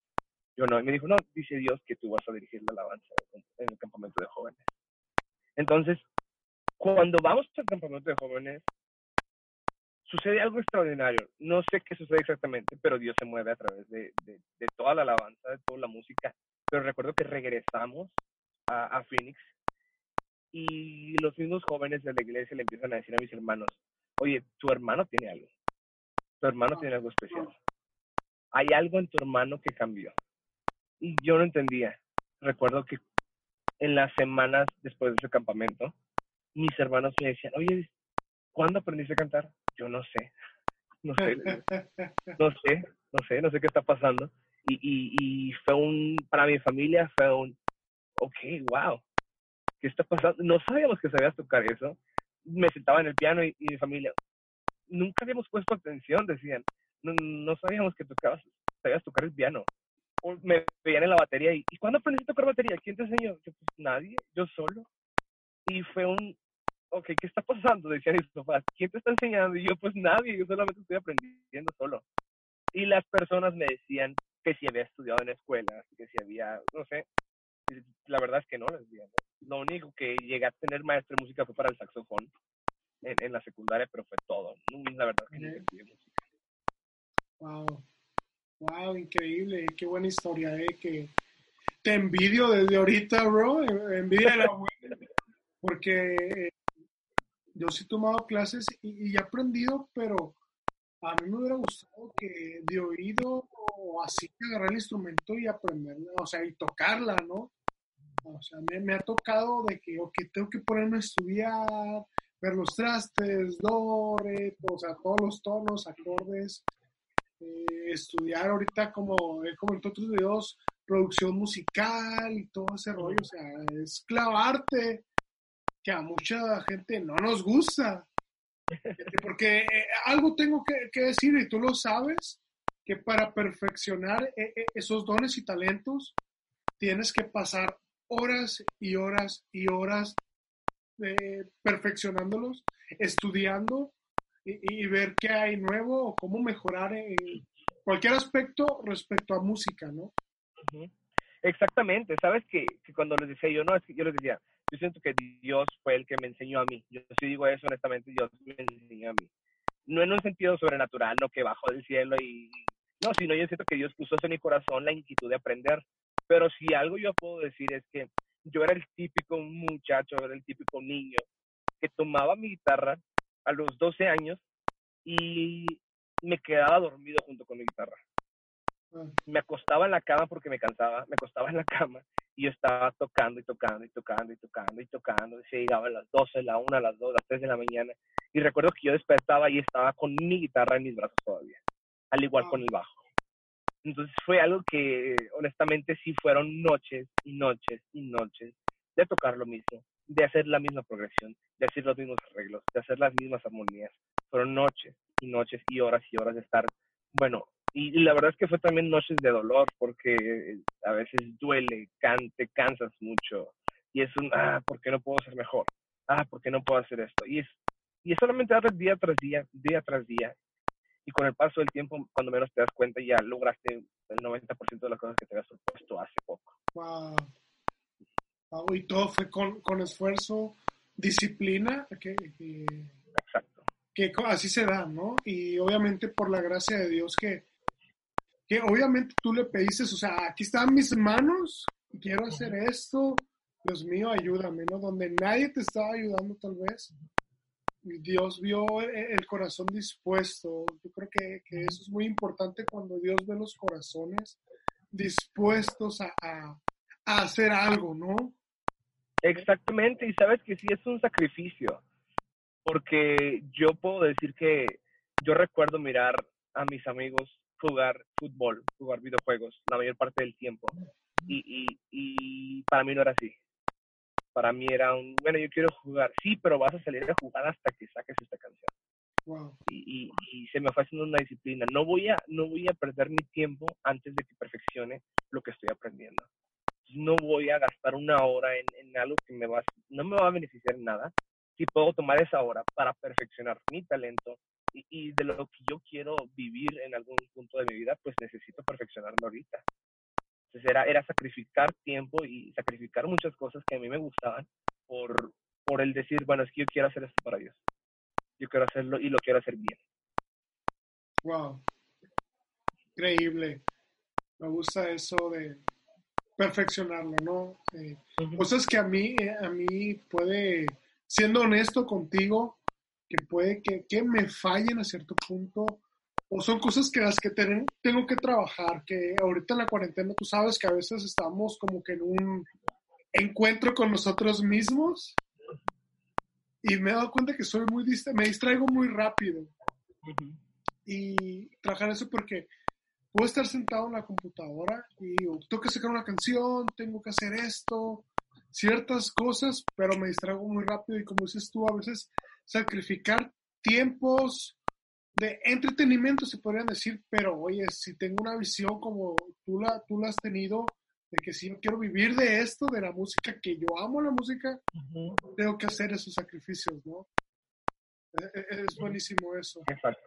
Yo no. Y me dijo, no, dice Dios que tú vas a dirigir la alabanza en el campamento de jóvenes. Entonces, cuando vamos al campamento de jóvenes, sucede algo extraordinario. No sé qué sucede exactamente, pero Dios se mueve a través de, de, de toda la alabanza, de toda la música. Pero recuerdo que regresamos a, Phoenix y los mismos jóvenes de la iglesia le empiezan a decir a mis hermanos, oye, tu hermano tiene algo. Tu hermano tiene algo especial. Hay algo en tu hermano que cambió. Y yo no entendía. Recuerdo que en las semanas después de ese campamento, mis hermanos me decían, oye, ¿cuándo aprendiste a cantar? Yo no sé, no sé, no sé, no sé, no sé qué está pasando. Y, y, y fue un, para mi familia fue un, ok, wow, ¿qué está pasando? No sabíamos que sabías tocar eso. Me sentaba en el piano y, y mi familia, nunca habíamos puesto atención, decían, no, no sabíamos que tocabas, sabías tocar el piano. O me veían en la batería y, ¿y cuándo aprendiste a tocar batería? ¿Quién te enseñó? Yo, pues nadie, yo solo. Y fue un, ok, ¿qué está pasando? Decían mis ¿quién te está enseñando? Y yo, pues nadie, yo solamente estoy aprendiendo solo. Y las personas me decían que si había estudiado en escuela, que si había, no sé, la verdad es que no les decía. Lo único que llegué a tener maestro de música fue para el saxofón en, en la secundaria, pero fue todo. La verdad es que no música. Wow, wow, increíble, qué buena historia, eh, que te envidio desde ahorita, bro, envidia de la buena, porque yo sí he tomado clases y, y, he aprendido, pero a mí me hubiera gustado que de oído o así agarrar el instrumento y aprenderla, o sea, y tocarla, ¿no? O sea, me, me ha tocado de que, ok, tengo que ponerme a estudiar, ver los trastes, do, re, o sea, todos los tonos, acordes, eh, estudiar ahorita como he comentado otros videos, producción musical y todo ese rollo, o sea, es clavarte que a mucha gente no nos gusta. Porque eh, algo tengo que, decir y tú lo sabes, que para perfeccionar eh, eh, esos dones y talentos tienes que pasar horas y horas y horas perfeccionándolos, estudiando y, y, ver qué hay nuevo o cómo mejorar en cualquier aspecto respecto a música, ¿no? Exactamente, sabes que, que, cuando les decía yo, no, es que yo les decía, yo siento que Dios fue el que me enseñó a mí. Yo sí digo eso honestamente, Dios me enseñó a mí. No en un sentido sobrenatural, no que bajó del cielo y... No, sino yo siento que Dios puso en mi corazón la inquietud de aprender. Pero si algo yo puedo decir es que yo era el típico muchacho, era el típico niño que tomaba mi guitarra a los 12 años y me quedaba dormido junto con mi guitarra. Me acostaba en la cama porque me cansaba, me acostaba en la cama y yo estaba tocando y tocando y tocando y tocando y tocando. Y se llegaba a las 12, la 1, las 2, las 3 de la mañana. Y recuerdo que yo despertaba y estaba con mi guitarra en mis brazos todavía, al igual con el bajo. Entonces fue algo que honestamente sí fueron noches y noches y noches de tocar lo mismo, de hacer la misma progresión, de hacer los mismos arreglos, de hacer las mismas armonías. Fueron noches y noches y horas y horas de estar, bueno, y, la verdad es que fue también noches de dolor porque a veces duele, can, te cansas mucho y es un, ah, ¿por qué no puedo ser mejor? Ah, ¿por qué no puedo hacer esto? Y es, y es solamente darle día tras día, día tras día. Y con el paso del tiempo, cuando menos te das cuenta, ya lograste el 90% de las cosas que te habías propuesto hace poco. Wow. wow. Y todo fue con, con esfuerzo, disciplina, que, Exacto. que así se da, ¿no? Y obviamente por la gracia de Dios que, que obviamente tú le pediste, o sea, aquí están mis manos, quiero hacer esto, Dios mío, ayúdame, ¿no? Donde nadie te estaba ayudando tal vez, Dios vio e, el corazón dispuesto. Yo creo que, que eso es muy importante cuando Dios ve los corazones dispuestos a, a, a hacer algo, ¿no? Exactamente, y sabes que sí es un sacrificio, porque yo puedo decir que yo recuerdo mirar a mis amigos jugar fútbol, jugar videojuegos la mayor parte del tiempo, y, y, y para mí no era así. Para mí era un, bueno, yo quiero jugar, sí, pero vas a salir a jugar hasta que saques esta canción. Wow. Y, y, y, se me fue haciendo una disciplina. No voy, a, no voy a perder mi tiempo antes de que perfeccione lo que estoy aprendiendo no voy a gastar una hora en, en, algo que me va, no me va a beneficiar en nada, si puedo tomar esa hora para perfeccionar mi talento y, y, de lo que yo quiero vivir en algún punto de mi vida, pues necesito perfeccionarme ahorita. Entonces era, era sacrificar tiempo y sacrificar muchas cosas que a mí me gustaban por, por el decir, bueno, es que yo quiero hacer esto para Dios. Yo quiero hacerlo y lo quiero hacer bien. Wow. Increíble. Me gusta eso de, perfeccionarlo, ¿no? Eh, cosas que a mí, eh, a mí puede, siendo honesto contigo, que puede que, que, me fallen a cierto punto, o son cosas que las que ten, tengo que trabajar, que ahorita en la cuarentena tú sabes que a veces estamos como que en un encuentro con nosotros mismos y me he dado cuenta que soy muy me distraigo muy rápido. Uh -huh. Y trabajar eso porque puedo estar sentado en la computadora y digo, tengo que sacar una canción, tengo que hacer esto, ciertas cosas, pero me distraigo muy rápido y como dices tú, a veces sacrificar tiempos de entretenimiento, se podrían decir, pero oye, si tengo una visión como tú la, tú la has tenido, de que si yo quiero vivir de esto, de la música, que yo amo la música, uh -huh. tengo que hacer esos sacrificios, ¿no? Es, es buenísimo eso. Exacto.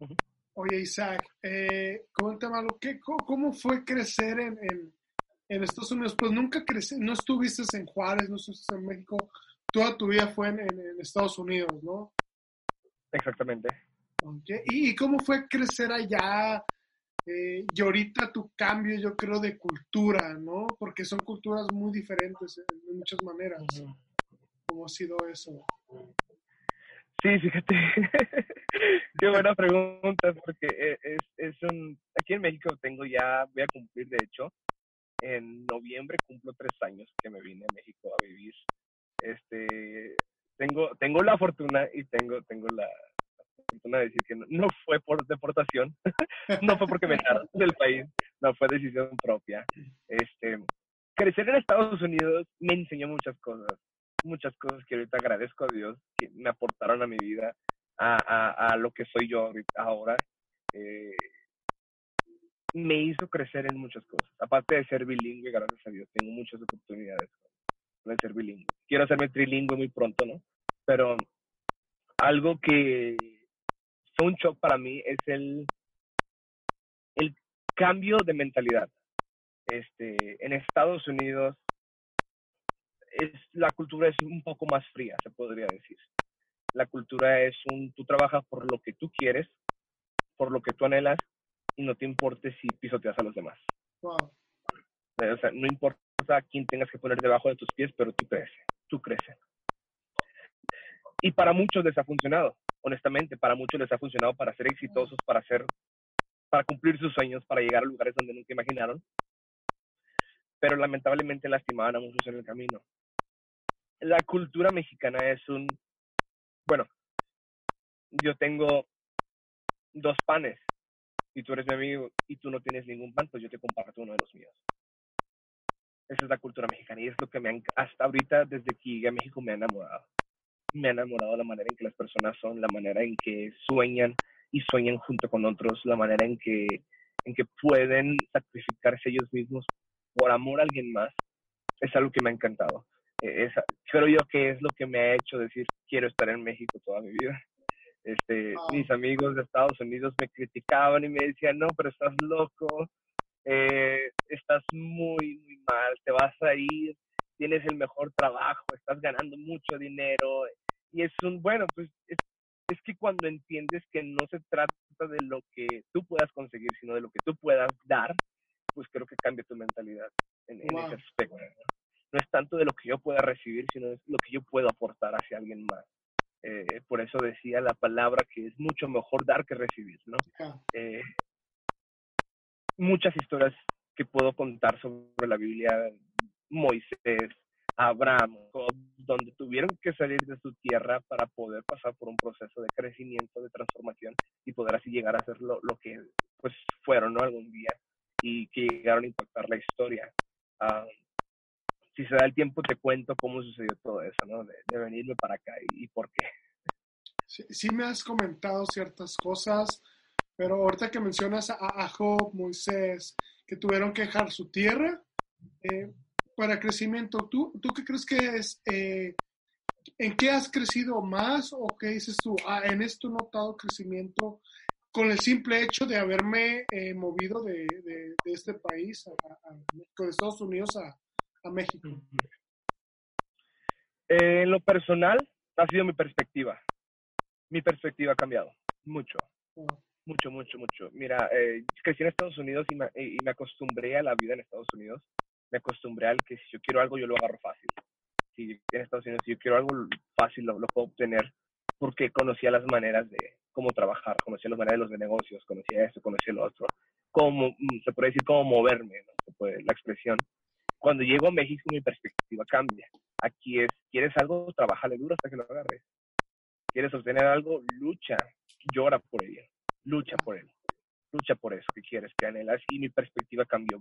Uh -huh. Oye, Isaac, eh, coméntame algo. ¿qué, ¿Cómo fue crecer en, en, en, Estados Unidos? Pues nunca crecí, no estuviste en Juárez, no estuviste en México. Toda tu vida fue en, en Estados Unidos, ¿no? Exactamente. Okay. ¿Y, ¿Y, cómo fue crecer allá? Eh, y ahorita tu cambio, yo creo, de cultura, ¿no? Porque son culturas muy diferentes en, muchas maneras. ¿Cómo ha sido eso? Sí, fíjate. Qué buena pregunta, porque es, es un... Aquí en México tengo ya, voy a cumplir, de hecho, en noviembre cumplo tres años que me vine a México a vivir. Este, tengo, tengo la fortuna y tengo, tengo la fortuna de decir que no, no, fue por deportación, no fue porque me echaron del país, no fue decisión propia. Este, crecer en Estados Unidos me enseñó muchas cosas muchas cosas que ahorita agradezco a Dios que me aportaron a mi vida, a, a, a lo que soy yo ahora. Eh, me hizo crecer en muchas cosas. Aparte de ser bilingüe, gracias a Dios, tengo muchas oportunidades de ser bilingüe. Quiero hacerme trilingüe muy pronto, ¿no? Pero algo que un shock para mí es el, el cambio de mentalidad. Este, en Estados Unidos es, la cultura es un poco más fría, se podría decir. La cultura es un, tú trabajas por lo que tú quieres, por lo que tú anhelas, y no te importe si pisoteas a los demás. Wow. O sea, no importa quién tengas que poner debajo de tus pies, pero tú creces, tú creces. Para muchos les ha funcionado, honestamente, para muchos les ha funcionado para ser exitosos, para ser, para cumplir sus sueños, para llegar a lugares donde nunca imaginaron, pero lamentablemente lastimaban a muchos en el camino la cultura mexicana es un, bueno, yo tengo dos panes y tú eres mi amigo y tú no tienes ningún pan, pues yo te comparto uno de los míos. Esa es la cultura mexicana y es lo que me han, hasta ahorita, desde que llegué a México, me ha enamorado. Me ha enamorado la manera en que las personas son, la manera en que sueñan y sueñan junto con otros, la manera en que, en que pueden sacrificarse ellos mismos por amor a alguien más. Es algo que me ha encantado es, creo yo que es lo que me ha hecho decir quiero estar en México toda mi vida. Este, oh. Mis amigos de Estados Unidos me criticaban y me decían, no, pero estás loco, eh, estás muy, muy mal, te vas a ir tienes el mejor trabajo, estás ganando mucho dinero. Y es un, bueno, pues es, es que cuando entiendes que no se trata de lo que tú puedas conseguir, sino de lo que tú puedas dar, pues creo que cambia tu mentalidad en, ese aspecto. ¿no? es tanto de lo que yo pueda recibir, sino de lo que yo puedo aportar hacia alguien más. Eh, por eso decía la palabra que es mucho mejor dar que recibir, ¿no? Eh, muchas historias que puedo contar sobre la Biblia, Moisés, Abraham, donde tuvieron que salir de su tierra para poder pasar por un proceso de crecimiento, de transformación y poder así llegar a ser lo, que pues fueron ¿no? algún día y que llegaron a impactar la historia. Ah, si se da el tiempo te cuento cómo sucedió todo eso, ¿no? De, venirme para acá y, por qué. Sí, me has comentado ciertas cosas, pero ahorita que mencionas a, Job, Moisés, que tuvieron que dejar su tierra eh, para crecimiento, ¿tú, ¿tú qué crees que es? Eh, ¿En qué has crecido más o qué dices tú? Ah, en esto he notado crecimiento con el simple hecho de haberme eh, movido de, de, este país, a, de Estados Unidos a, a México. en lo personal, ha sido mi perspectiva. Mi perspectiva ha cambiado mucho. Mucho, mucho, mucho. Mira, eh, crecí en Estados Unidos y me, y me acostumbré a la vida en Estados Unidos me acostumbré al que si yo quiero algo, yo lo agarro fácil. Si en Estados Unidos, si yo quiero algo fácil, lo, puedo obtener porque conocía las maneras de cómo trabajar, conocía las maneras de los negocios, conocía eso, conocía lo otro, cómo, mm, se puede decir cómo moverme, ¿no? la expresión. Cuando llego a México, mi perspectiva cambia. Aquí es, ¿quieres algo? Trabájale duro hasta que lo agarres. ¿Quieres obtener algo? Lucha, llora por ello, lucha por él, lucha por eso que quieres, que anhelas. Y mi perspectiva cambió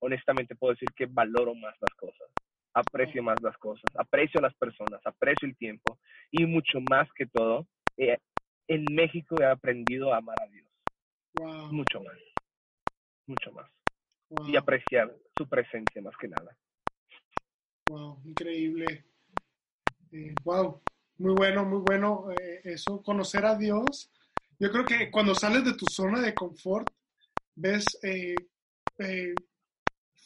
honestamente puedo decir que valoro más las cosas, aprecio más las cosas, aprecio a las personas, aprecio el tiempo y mucho más que todo, eh, en México he aprendido a amar a Dios. Mucho más, mucho más. Y apreciar su presencia más que nada. Wow, increíble. Eh, wow, muy bueno, muy bueno eh, eso, conocer a Dios. Yo creo que cuando sales de tu zona de confort, ves eh,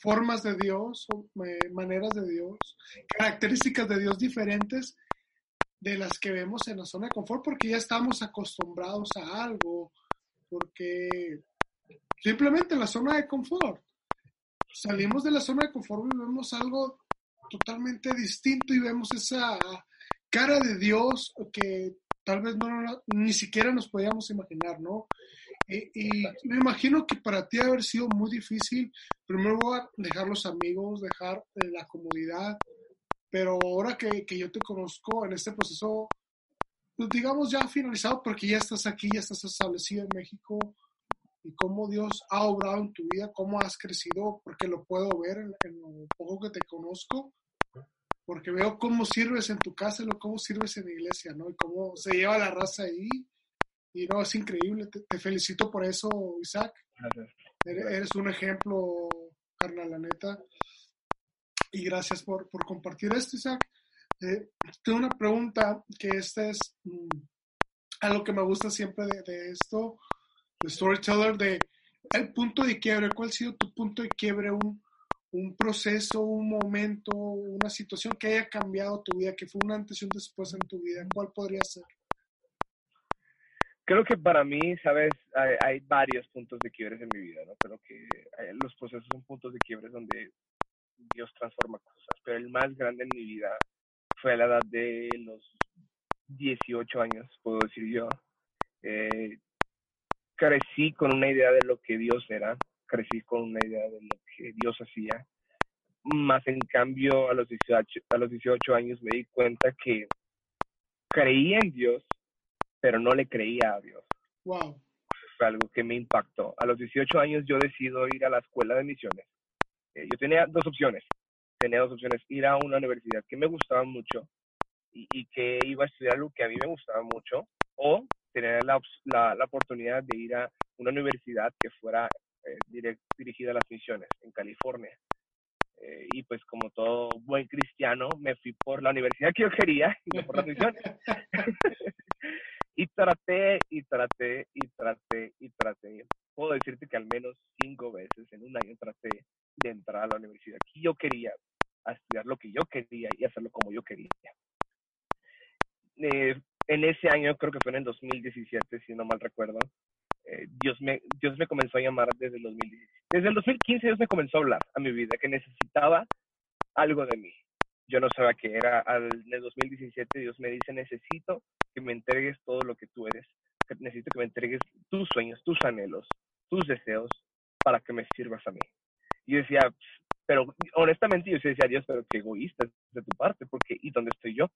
formas de Dios, eh, maneras de Dios, características de Dios diferentes de las que vemos en la zona de confort, porque ya estamos acostumbrados a algo, porque simplemente la zona de confort. Salimos de la zona de confort y vemos algo totalmente distinto y vemos esa cara de Dios que tal vez no, ni siquiera nos podíamos imaginar, ¿no? Y, me imagino que para ti haber sido muy difícil, primero dejar los amigos, dejar eh, la comodidad, pero ahora que, que, yo te conozco en este proceso, pues digamos ya finalizado, porque ya estás aquí, ya estás establecido en México, y cómo Dios ha obrado en tu vida, cómo has crecido, porque lo puedo ver en, lo poco que te conozco, porque veo cómo sirves en tu casa cómo sirves en la iglesia, ¿no? Y cómo se lleva la raza ahí y no, es increíble. Te, felicito por eso, Isaac. Eres, un ejemplo, carnal, la neta. Y gracias por, por compartir esto, Isaac. Eh, tengo una pregunta que este es mm, algo que me gusta siempre de, de, esto, de Storyteller, de el punto de quiebre. ¿Cuál ha sido tu punto de quiebre? Un, un proceso, un momento, una situación que haya cambiado tu vida, que fue un antes y un después en tu vida. ¿Cuál podría ser? Creo que para mí, sabes, hay, varios puntos de quiebres en mi vida, ¿no? Creo que eh, los procesos son puntos de quiebres donde Dios transforma cosas, pero el más grande en mi vida fue a la edad de los 18 años, puedo decir yo. Eh, crecí con una idea de lo que Dios era, crecí con una idea de lo que Dios hacía, más en cambio a los 18, a los 18 años me di cuenta que creía en Dios, pero no le creía a Dios. Wow. Fue algo que me impactó. A los 18 años yo decido ir a la escuela de misiones. Eh, yo tenía dos opciones. Tenía dos opciones. Ir a una universidad que me gustaba mucho y, que iba a estudiar algo que a mí me gustaba mucho o tener la, la, oportunidad de ir a una universidad que fuera eh, dirigida a las misiones en California. Eh, y pues como todo buen cristiano me fui por la universidad que yo quería y no por las misiones. Y traté y traté y traté y traté. Puedo decirte que al menos cinco veces en un año traté de entrar a la universidad que yo quería, a estudiar lo que yo quería y hacerlo como yo quería. Eh, en ese año, creo que fue en el 2017, si no mal recuerdo, eh, Dios, me, Dios me comenzó a llamar desde el 2017. Desde el 2015 Dios me comenzó a hablar a mi vida, que necesitaba algo de mí. Yo no sabía qué era. Al, en el 2017 Dios me dice, necesito que me entregues todo lo que tú eres. Que necesito que me entregues tus sueños, tus anhelos, tus deseos para que me sirvas a mí. Y yo decía, pero honestamente yo decía, Dios, pero qué egoísta de tu parte, porque ¿y dónde estoy yo?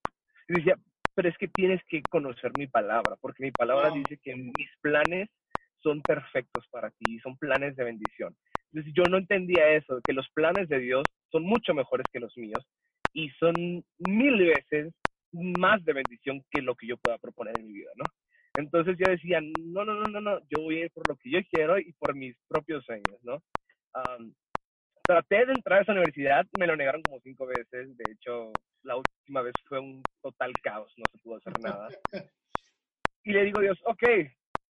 Y decía, pero es que tienes que conocer mi palabra, porque mi palabra dice que mis planes son perfectos para ti, son planes de bendición. Entonces yo no entendía eso, que los planes de Dios son mucho mejores que los míos y son mil veces más de bendición que lo que yo pueda proponer en mi vida, ¿no? Entonces yo decía, no, no, no, no, no, yo voy a ir por lo que yo quiero y por mis propios sueños, ¿no? traté de entrar a esa universidad, me lo negaron como cinco veces, de hecho, la última vez fue un total caos, no se pudo hacer nada. Y le digo a Dios, ok,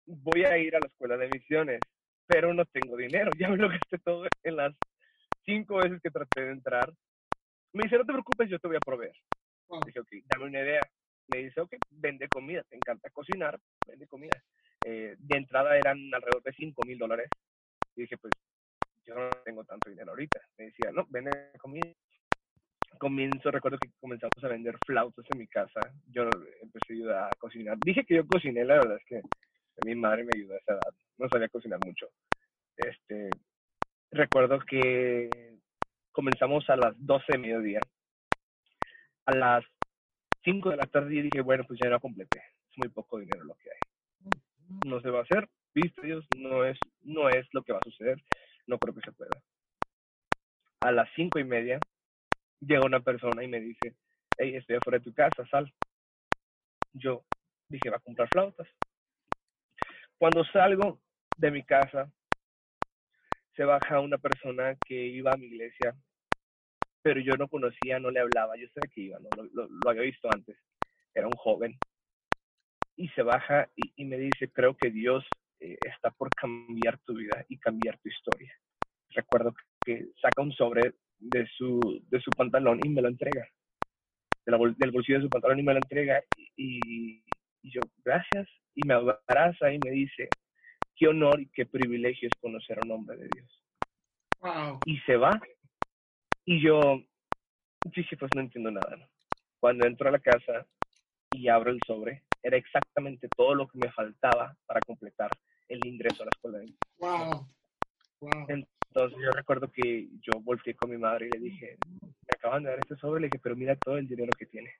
voy a ir a la escuela de misiones, pero no tengo dinero, ya me lo gasté todo en las cinco veces que traté de entrar. Me dice, no te preocupes, yo te voy a proveer. Dije, ok, dame una idea. Me dice, ok, vende comida, te encanta cocinar, vende comida. Eh, de entrada eran alrededor de cinco mil dólares. Y dije, pues yo no tengo tanto dinero ahorita. Me decía, no, vende comida. Comienzo, recuerdo que comenzamos a vender flautas en mi casa. Yo empecé a ayudar a cocinar. Dije que yo cociné, la verdad es que mi madre me ayudó a esa edad. No sabía cocinar mucho. Este, recuerdo que comenzamos a las 12 de mediodía. A las 5 de la tarde dije, bueno, pues ya no completé. Es muy poco dinero lo que hay. No se va a hacer. Viste, Dios, no es, no es lo que va a suceder. No creo que se pueda. A las cinco y media llega una persona y me dice, hey, estoy afuera de tu casa, sal. Yo dije, va a comprar flautas. Cuando salgo de mi casa, se baja una persona que iba a mi iglesia, pero yo no conocía, no le hablaba, yo sé que iba, ¿no? lo, había visto antes, era un joven. Y se baja y, me dice, creo que Dios eh, está por cambiar tu vida y cambiar tu historia. Recuerdo que saca un sobre de su, de su pantalón y me lo entrega. del bolsillo de su pantalón y me lo entrega. Y, y yo, gracias. Y me abraza y me dice, qué honor y qué privilegio es conocer a un hombre de Dios. Y se va. Y yo dije, pues no entiendo nada. Cuando entro a la casa y abro el sobre, era exactamente todo lo que me faltaba para completar el ingreso a la escuela. Wow. Wow. Entonces yo recuerdo que yo volteé con mi madre y le dije, me acaban de dar este sobre, le dije, pero mira todo el dinero que tiene.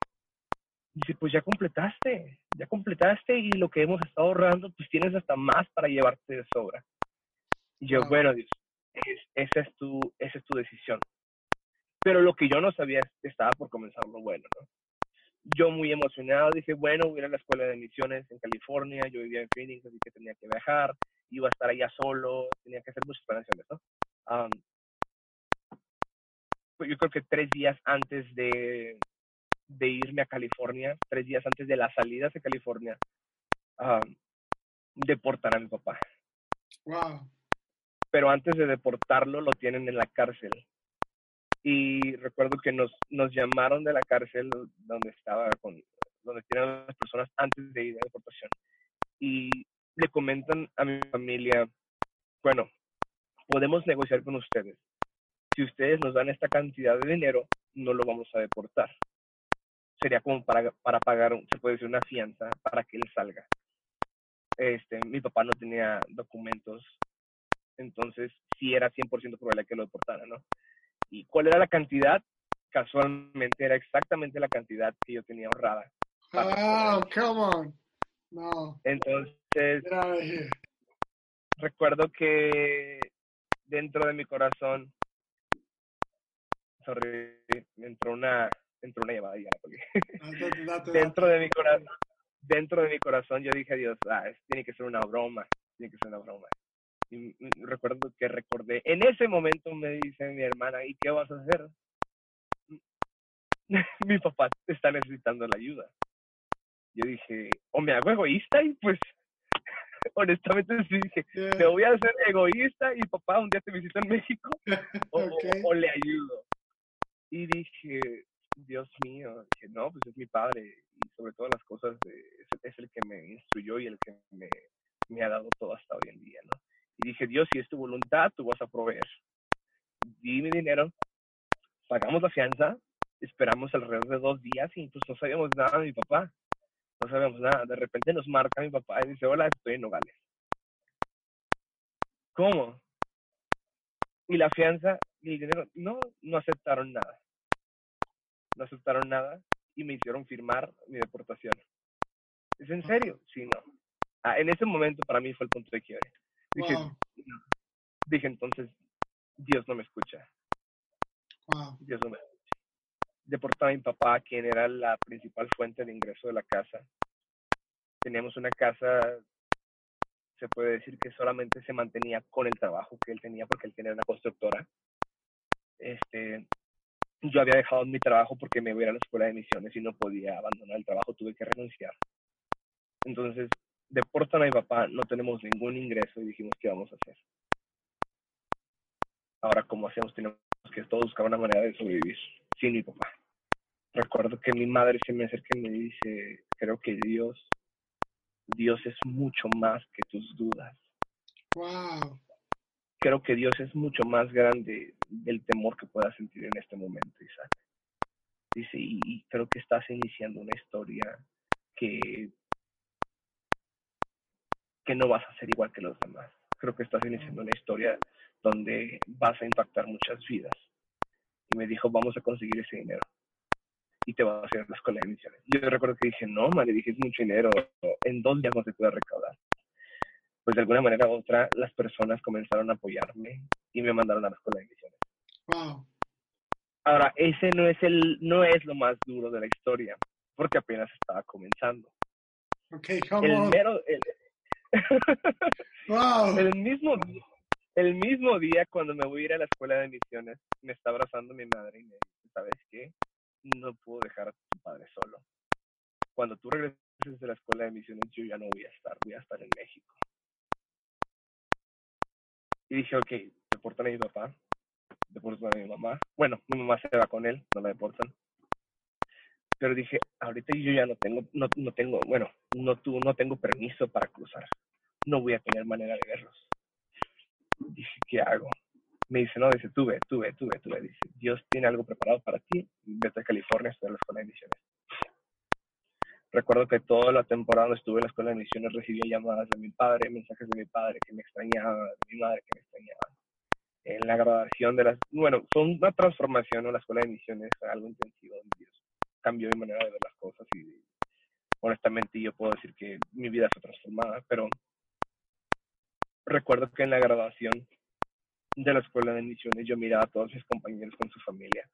Dice, pues ya completaste, ya completaste y lo que hemos estado ahorrando, pues tienes hasta más para llevarte de sobra. Y yo, bueno, Dios, esa, es tu, esa es tu decisión. Pero lo que yo no sabía estaba por comenzar lo bueno, ¿no? Yo muy emocionado dije, bueno, voy a ir a la escuela de misiones en California, yo vivía en Phoenix, así que tenía que viajar, iba a estar allá solo, tenía que hacer muchas planeaciones, ¿no? pues yo creo que tres días antes de, de irme a California, tres días antes de la salida de California, deportar a mi papá. Wow. Pero antes de deportarlo, lo tienen en la cárcel. Y recuerdo que nos, nos llamaron de la cárcel donde estaba con, donde tienen las personas antes de ir a deportación. Y le comentan a mi familia, bueno, podemos negociar con ustedes. Si ustedes nos dan esta cantidad de dinero, no lo vamos a deportar sería como para, para pagar, se puede decir, una fianza para que él salga. Este, mi papá no tenía documentos, entonces sí era 100% probable que lo deportaran, ¿no? ¿Y cuál era la cantidad? Casualmente era exactamente la cantidad que yo tenía ahorrada. Oh, come on. No. Entonces, recuerdo que dentro de mi corazón, sorry, me entró una, entró una llamada y ya dentro de mi corazón, dentro de mi corazón yo dije a Dios, ah, tiene que ser una broma, tiene que ser una broma. Y recuerdo que recordé, en ese momento me dice mi hermana, ¿y qué vas a hacer? mi papá está necesitando la ayuda. Yo dije, o me hago egoísta y pues honestamente sí dije, me voy a hacer egoísta y papá un día te visita en México o, o, le ayudo. Y dije, Dios mío, que no, pues es mi padre y sobre todas las cosas es, el que me instruyó y el que me, me ha dado todo hasta hoy en día, ¿no? Y dije, Dios, si es tu voluntad, tú vas a proveer. Di mi dinero, pagamos la fianza, esperamos alrededor de dos días y pues no sabíamos nada de mi papá. No sabíamos nada. De repente nos marca mi papá y dice, hola, estoy en Nogales. ¿Cómo? Y la fianza y el dinero, no, no aceptaron nada. No aceptaron nada y me hicieron firmar mi deportación. ¿Es en serio? Sí, no. Ah, en ese momento para mí fue el punto de quiebre. Dije, dije entonces, Dios no me escucha. Dios no me escucha. Deportaba a mi papá, quien era la principal fuente de ingreso de la casa. Teníamos una casa, se puede decir que solamente se mantenía con el trabajo que él tenía, porque él tenía una constructora. Este, yo había dejado mi trabajo porque me iba a la escuela de misiones y no podía abandonar el trabajo, tuve que renunciar. Entonces, deportan a mi papá, no tenemos ningún ingreso y dijimos, ¿qué vamos a hacer? Ahora, ¿cómo hacemos? Tenemos que todos buscar una manera de sobrevivir sin mi papá. Recuerdo que mi madre se me acerca y me dice, creo que Dios, Dios es mucho más que tus dudas. Wow. Creo que Dios es mucho más grande del temor que puedas sentir en este momento, Isaac. Dice, y creo que estás iniciando una historia que que no vas a ser igual que los demás. Creo que estás iniciando una historia donde vas a impactar muchas vidas. Y me dijo, vamos a conseguir ese dinero. Y te vas a hacer la escuela de misiones. Yo recuerdo que dije, no, le dije, es mucho dinero. En dos días no se puede recaudar. Pues de alguna manera u otra, las personas comenzaron a apoyarme y me mandaron a la escuela de misiones. Wow. Ahora, ese no es, el, no es lo más duro de la historia, porque apenas estaba comenzando. Okay, el, mero, el, el, mismo, el mismo día cuando me voy a ir a la escuela de misiones, me está abrazando mi madre y me dice, ¿sabes qué? No puedo dejar a tu padre solo. Cuando tú regreses de la escuela de misiones, yo ya no voy a estar, voy a estar en México. Y dije, ok, deportan a mi papá, deportan a mi mamá. Bueno, mi mamá se va con él, no la deportan pero dije, ahorita yo ya no tengo, no, no tengo, bueno, no, tú, no tengo permiso para cruzar. No voy a tener manera de verlos. Dije, ¿qué hago? Me dice, no, dice, tú ve, tú ve, tú. Dice, Dios tiene algo preparado para ti. Vete a California, estoy en la escuela de misiones. Recuerdo que toda la temporada estuve en la escuela de misiones recibía llamadas de mi padre, mensajes de mi padre que me extrañaba, de mi madre que me extrañaba. En la graduación de las, bueno, fue una transformación en la escuela de misiones, algo intensivo en Dios cambió mi manera de ver las cosas y honestamente yo puedo decir que mi vida fue transformada, pero recuerdo que en la graduación de la escuela de misiones yo miraba a todos mis compañeros con su familia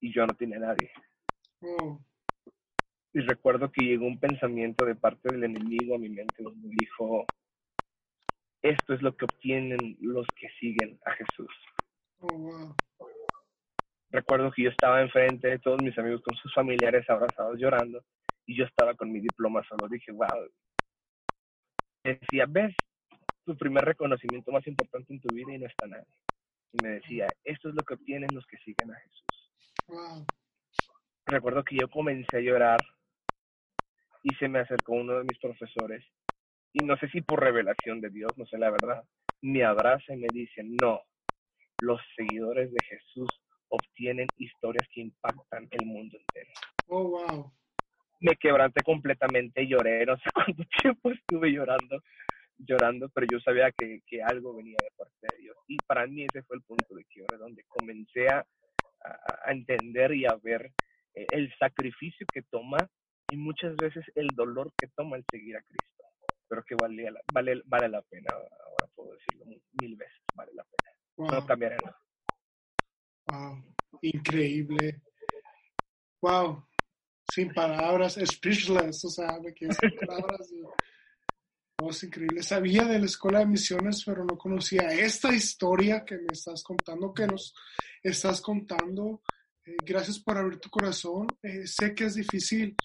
y yo no tenía nadie. Oh. Y recuerdo que llegó un pensamiento de parte del enemigo a mi mente donde dijo, esto es lo que obtienen los que siguen a Jesús. Oh, recuerdo que yo estaba enfrente de todos mis amigos con sus familiares abrazados llorando y yo estaba con mi diploma solo. Dije, wow. Decía, ves, tu primer reconocimiento más importante en tu vida y no está nadie. Y me decía, esto es lo que obtienen los que siguen a Jesús. Recuerdo que yo comencé a llorar y se me acercó uno de mis profesores y no sé si por revelación de Dios, no sé la verdad, me abraza y me dice, no, los seguidores de Jesús obtienen historias que impactan el mundo entero. Oh, wow. Me quebranté completamente, lloré, no sé cuánto tiempo estuve llorando, llorando, pero yo sabía que, que algo venía de parte de Dios. Y para mí ese fue el punto de quiebre, donde comencé a, a, entender y a ver eh, el sacrificio que toma y muchas veces el dolor que toma el seguir a Cristo, pero que vale, vale, vale la pena, ahora puedo decirlo mil veces, vale la pena. No cambiaré nada. Wow, increíble. Wow, sin palabras, speechless, o sea, me quedé sin palabras. Oh, es increíble. Sabía de la escuela de misiones, pero no conocía esta historia que me estás contando, que nos estás contando. Eh, gracias por abrir tu corazón. Eh, sé que es difícil.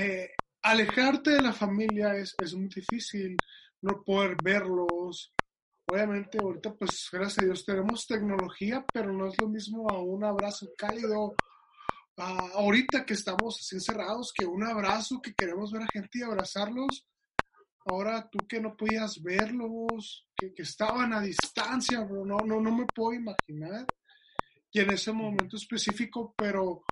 Eh, alejarte de la familia es, es muy difícil. No poder verlos, obviamente ahorita pues gracias a Dios tenemos tecnología, pero no es lo mismo a un abrazo cálido ahorita que estamos así encerrados, que un abrazo, que queremos ver a gente y abrazarlos. Ahora tú que no podías verlos, que, que estaban a distancia, bro, no, no, no me puedo imaginar. Y en ese momento específico, pero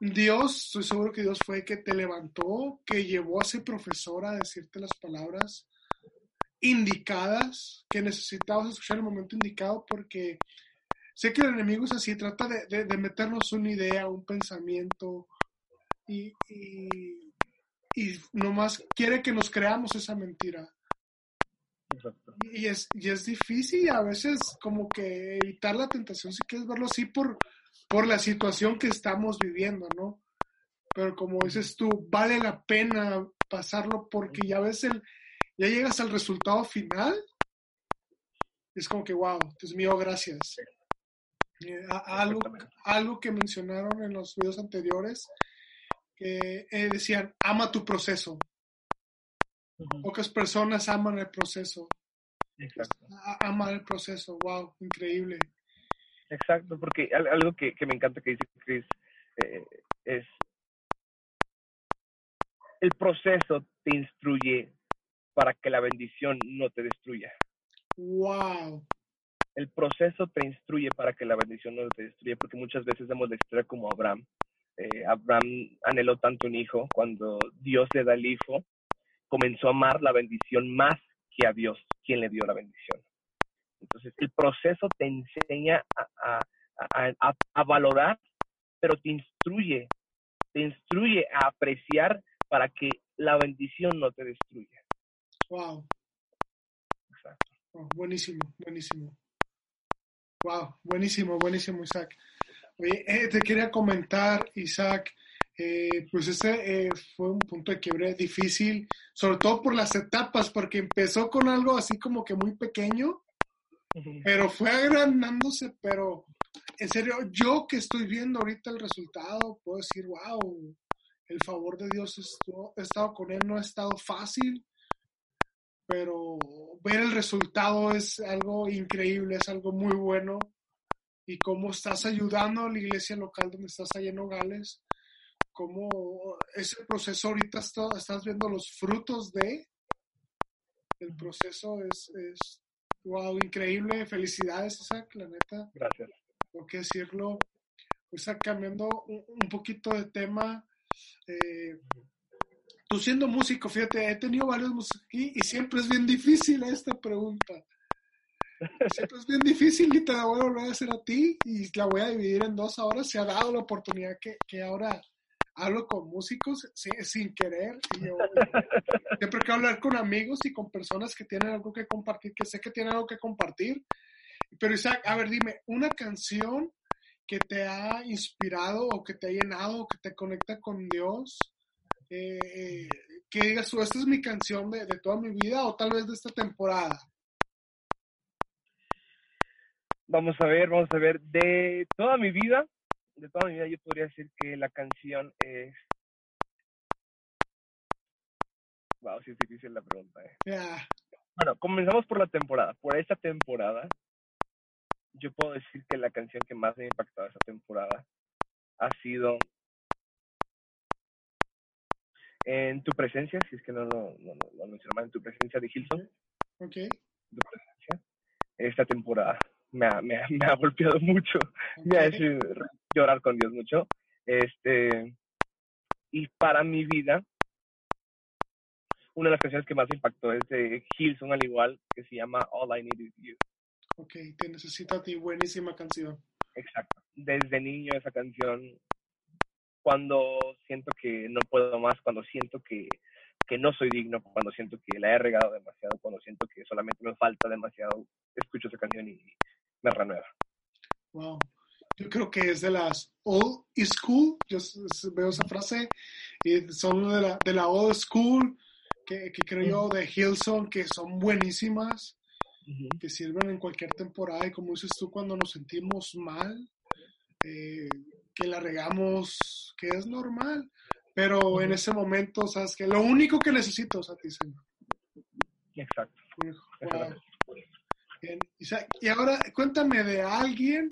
Dios, estoy seguro que Dios fue que te levantó, que llevó a ese profesor a decirte las palabras indicadas que necesitabas escuchar el momento indicado, porque sé que el enemigo es así, trata de, de, meternos una idea, un pensamiento, y, y, y, nomás quiere que nos creamos esa mentira. Y es, y es difícil a veces como que evitar la tentación, si quieres verlo así, por, por la situación que estamos viviendo, ¿no? Pero como dices tú, vale la pena pasarlo porque ya ves el, ya llegas al resultado final. Es como que, wow, Dios mío, gracias. Eh, algo, algo que mencionaron en los videos anteriores, que eh, decían, ama tu proceso. Pocas personas aman el proceso. Exacto. Aman el proceso, wow, increíble. Exacto, porque algo que, me encanta que dice Chris eh, es el proceso te instruye para que la bendición no te destruya. Wow. El proceso te instruye para que la bendición no te destruya, porque muchas veces damos la historia como Abraham. Eh, Abraham anheló tanto un hijo, cuando Dios le da el hijo, comenzó a amar la bendición más que a Dios, quien le dio la bendición. Entonces, el proceso te enseña a, a, valorar, pero te instruye, te instruye a apreciar para que la bendición no te destruya. Wow. Exacto. buenísimo, buenísimo. Wow, buenísimo, buenísimo, Isaac. Oye, eh, te quería comentar, Isaac, eh, pues ese eh, fue un punto de quiebre difícil, sobre todo por las etapas, porque empezó con algo así como que muy pequeño pero fue agrandándose, pero en serio, yo que estoy viendo ahorita el resultado, puedo decir, wow, el favor de Dios estuvo, he estado con él, no ha estado fácil, pero ver el resultado es algo increíble, es algo muy bueno. Y cómo estás ayudando a la iglesia local donde estás allá en Nogales, cómo ese proceso ahorita estás viendo los frutos de, el proceso es, es Wow, increíble. Felicidades, Isaac, la neta. Gracias. Tengo que decirlo. Isaac, cambiando un, poquito de tema. Eh, tú siendo músico, fíjate, he tenido varios músicos aquí y siempre es bien difícil esta pregunta. Siempre es bien difícil y te la voy a volver a hacer a ti y la voy a dividir en dos ahora. Se ha dado la oportunidad que, que ahora hablo con músicos sin, querer. Y yo, siempre quiero hablar con amigos y con personas que tienen algo que compartir, que sé que tienen algo que compartir. Pero Isaac, a ver, dime, una canción que te ha inspirado o que te ha llenado o que te conecta con Dios, eh, que digas tú, esta es mi canción de, de toda mi vida o tal vez de esta temporada. Vamos a ver, vamos a ver, de toda mi vida, de toda mi vida yo podría decir que la canción es... Wow, sí es difícil la pregunta. Eh. Bueno, comenzamos por la temporada. Por esta temporada, yo puedo decir que la canción que más me ha impactado esta temporada ha sido En tu presencia, si es que no lo no, no, no, en tu presencia de Hilson. Ok. Tu presencia. Esta temporada me ha, me ha, me ha golpeado mucho. Me ha hecho llorar con Dios mucho. Este, y para mi vida, una de las canciones que más impactó es de Hilson, al igual, que se llama All I Need Is You. Ok, te necesito a ti, buenísima canción. Exacto. Desde niño esa canción, cuando siento que no puedo más, cuando siento que, que no soy digno, cuando siento que la he regado demasiado, cuando siento que solamente me falta demasiado, escucho esa canción y me renueva. Wow yo creo que es de las old school, yo veo esa frase, y son de la, de la old school, que, que creo yo, de Hilson, que son buenísimas, que sirven en cualquier temporada, y como dices tú, cuando nos sentimos mal, eh, que la regamos, que es normal, pero en ese momento, sabes que lo único que necesito es a ti, Señor. Exacto. Bien, Isaac, y ahora cuéntame de alguien,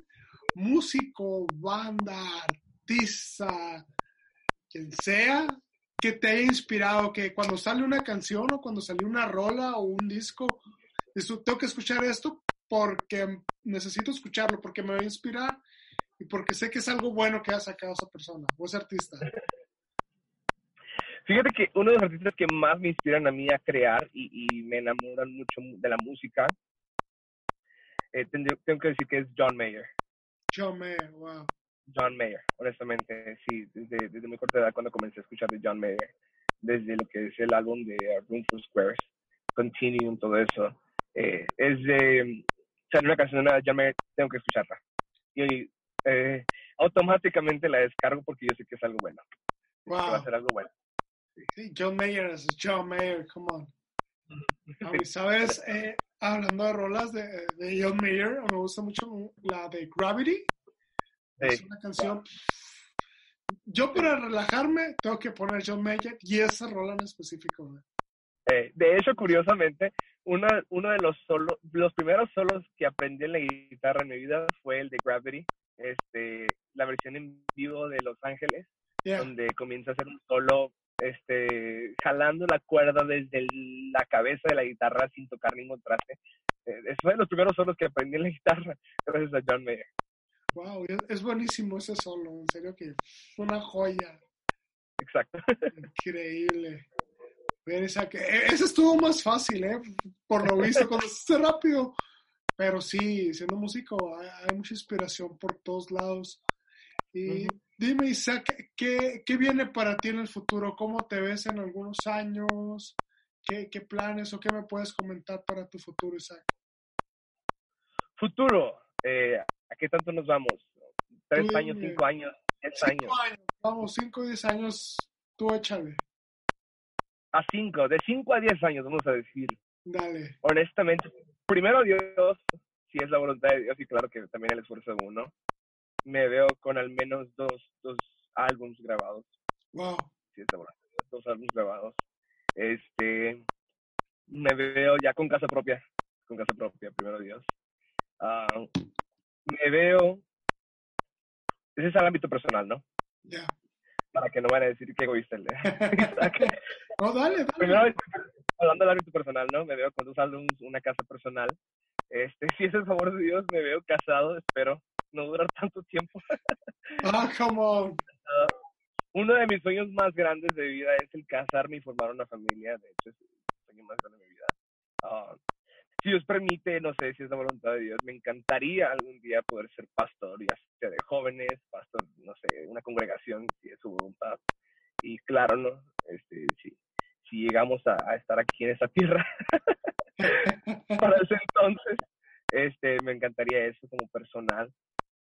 músico, banda, artista, quien sea, que te haya inspirado, que cuando sale una canción o cuando sale una rola o un disco, dices, tengo que escuchar esto porque necesito escucharlo, porque me va a inspirar y porque sé que es algo bueno que ha sacado esa persona o ese artista. Fíjate que uno de los artistas que más me inspiran a mí a crear y, y me enamoran mucho de la música, eh, tengo que decir que es John Mayer. John Mayer, wow. John Mayer, honestamente, sí, desde, desde muy corta edad cuando comencé a escuchar de John Mayer, desde lo que es el álbum de Room for Squares, Continuum, todo eso. Eh, es de, sale una canción de John Mayer, tengo que escucharla. Y eh, automáticamente la descargo porque yo sé que es algo bueno. Que va a Wow. ser algo bueno. Sí, John Mayer es John Mayer, come on. A ¿Sabes? Eh, hablando de rolas de, de John Mayer, me gusta mucho la de Gravity. Es una canción. Yo para relajarme tengo que poner John Mayer y esa rola en específico. Eh, de hecho, curiosamente, uno, uno de los solos, los primeros solos que aprendí en la guitarra en mi vida fue el de Gravity, este, la versión en vivo de Los Ángeles, Yeah. donde comienza a hacer un solo, este, jalando la cuerda desde el- la cabeza de la guitarra sin tocar ningún traste. Eh, es fue de los primeros solos que aprendí en la guitarra, gracias a John Mayer. Wow, es, buenísimo ese solo, en serio que es una joya. Exacto. Increíble. Bien, Isaac, e- ese estuvo más fácil, ¿eh? Por lo visto, cuando se rápido. Pero sí, siendo músico hay, hay mucha inspiración por todos lados. Y. dime, Isaac, ¿qué, ¿qué viene para ti en el futuro? ¿Cómo te ves en algunos años? ¿Qué, qué planes o qué me puedes comentar para tu futuro, Isaac? Futuro, eh, ¿a qué tanto nos vamos? ¿Tres años, cinco años, diez años? Cinco años. Vamos, cinco o diez años, tú échale. A cinco, de cinco a diez años, vamos a decir. Dale. honestamente, primero Dios, si es la voluntad de Dios y claro que también el esfuerzo de uno, me veo con al menos dos, dos álbums grabados, Wow. si es la voluntad de Dios, dos álbums grabados. Este, me veo ya con casa propia, con casa propia, primero Dios. Ah, me veo, ese es el ámbito personal, ¿no? Ya. Para que no van a decir que egoísta el de Isaac. No, dale, dale. Primero, hablando del ámbito personal, ¿no? Me veo con dos álbumes, una casa personal. Este, si es el favor de Dios, me veo casado, espero no durar tanto tiempo. Ah, come on. Uno de mis sueños más grandes de vida es el casarme y formar una familia. De hecho, es el sueño más grande de mi vida. Ah, si Dios permite, no sé si es la voluntad de Dios, me encantaría algún día poder ser pastor, ya sea de jóvenes, pastor, no sé, una congregación, si es su voluntad. Y claro, ¿no? Este, si, si llegamos a, a estar aquí en esta tierra para ese entonces, este, me encantaría eso como personal.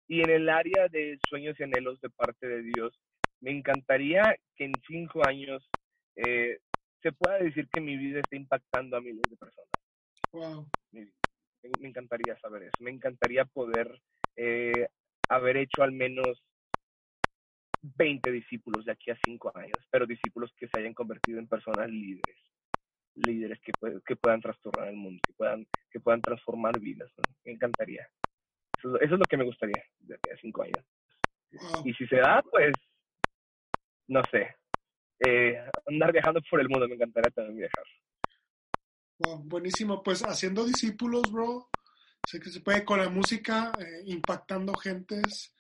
Y en el área de sueños y anhelos de parte de Dios, me encantaría que en cinco años eh, se pueda decir que mi vida está impactando a miles de personas. Wow. Me, me encantaría saber eso. Me encantaría poder eh, haber hecho al menos 20 discípulos de aquí a cinco años, pero discípulos que se hayan convertido en personas líderes, líderes que, que puedan trastornar el mundo, que puedan, que puedan transformar vidas. ¿no? Me encantaría. Eso, eso es lo que me gustaría de aquí a cinco años. Wow. Y si se da, pues, no sé, eh, andar viajando por el mundo, me encantaría también viajar. Wow, buenísimo. Pues haciendo discípulos, bro. Sé que se puede con la música, eh, impactando gentes.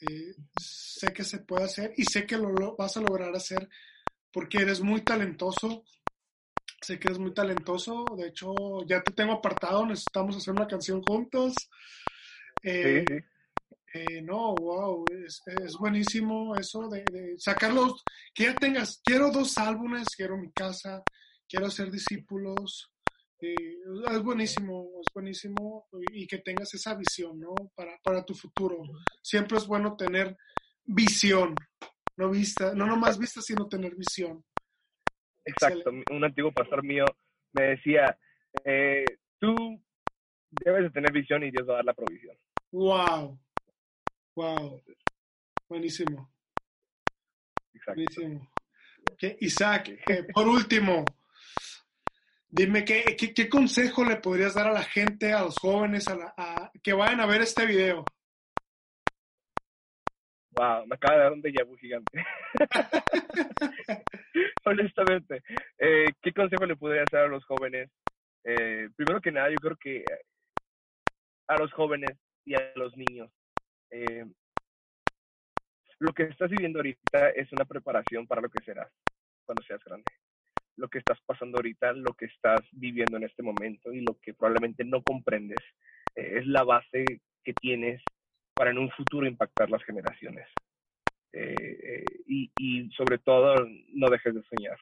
eh, sé que se puede hacer y sé que lo, lo vas a lograr hacer porque eres muy talentoso. Sé que eres muy talentoso. De hecho, ya te tengo apartado. Necesitamos hacer una canción juntos. Eh, Sí, sí. eh, no, wow, es, es buenísimo eso de, de sacarlos, que ya tengas, quiero dos álbumes, quiero mi casa, quiero ser discípulos, eh, es buenísimo, es buenísimo y que tengas esa visión, ¿no? Para, para tu futuro. Siempre es bueno tener visión, no vista, no nomás vista, sino tener visión. Exacto. Un antiguo pastor mío me decía, eh, tú debes de tener visión y Dios va a dar la provisión. Wow, wow, buenísimo. Exacto. Buenísimo. Isaac, eh, por último, Dime, ¿qué, ¿qué, consejo le podrías dar a la gente, a los jóvenes, a, que vayan a ver este video? Wow, me acaba de dar un déjà vu gigante. Honestamente, eh, ¿qué consejo le podría dar a los jóvenes? Eh, primero que nada, yo creo que a los jóvenes y a los niños, eh, lo que estás viviendo ahorita es una preparación para lo que serás cuando seas grande lo que estás pasando ahorita, lo que estás viviendo en este momento y lo que probablemente no comprendes eh, es la base que tienes para en un futuro impactar las generaciones. Eh, y, sobre todo, no dejes de soñar.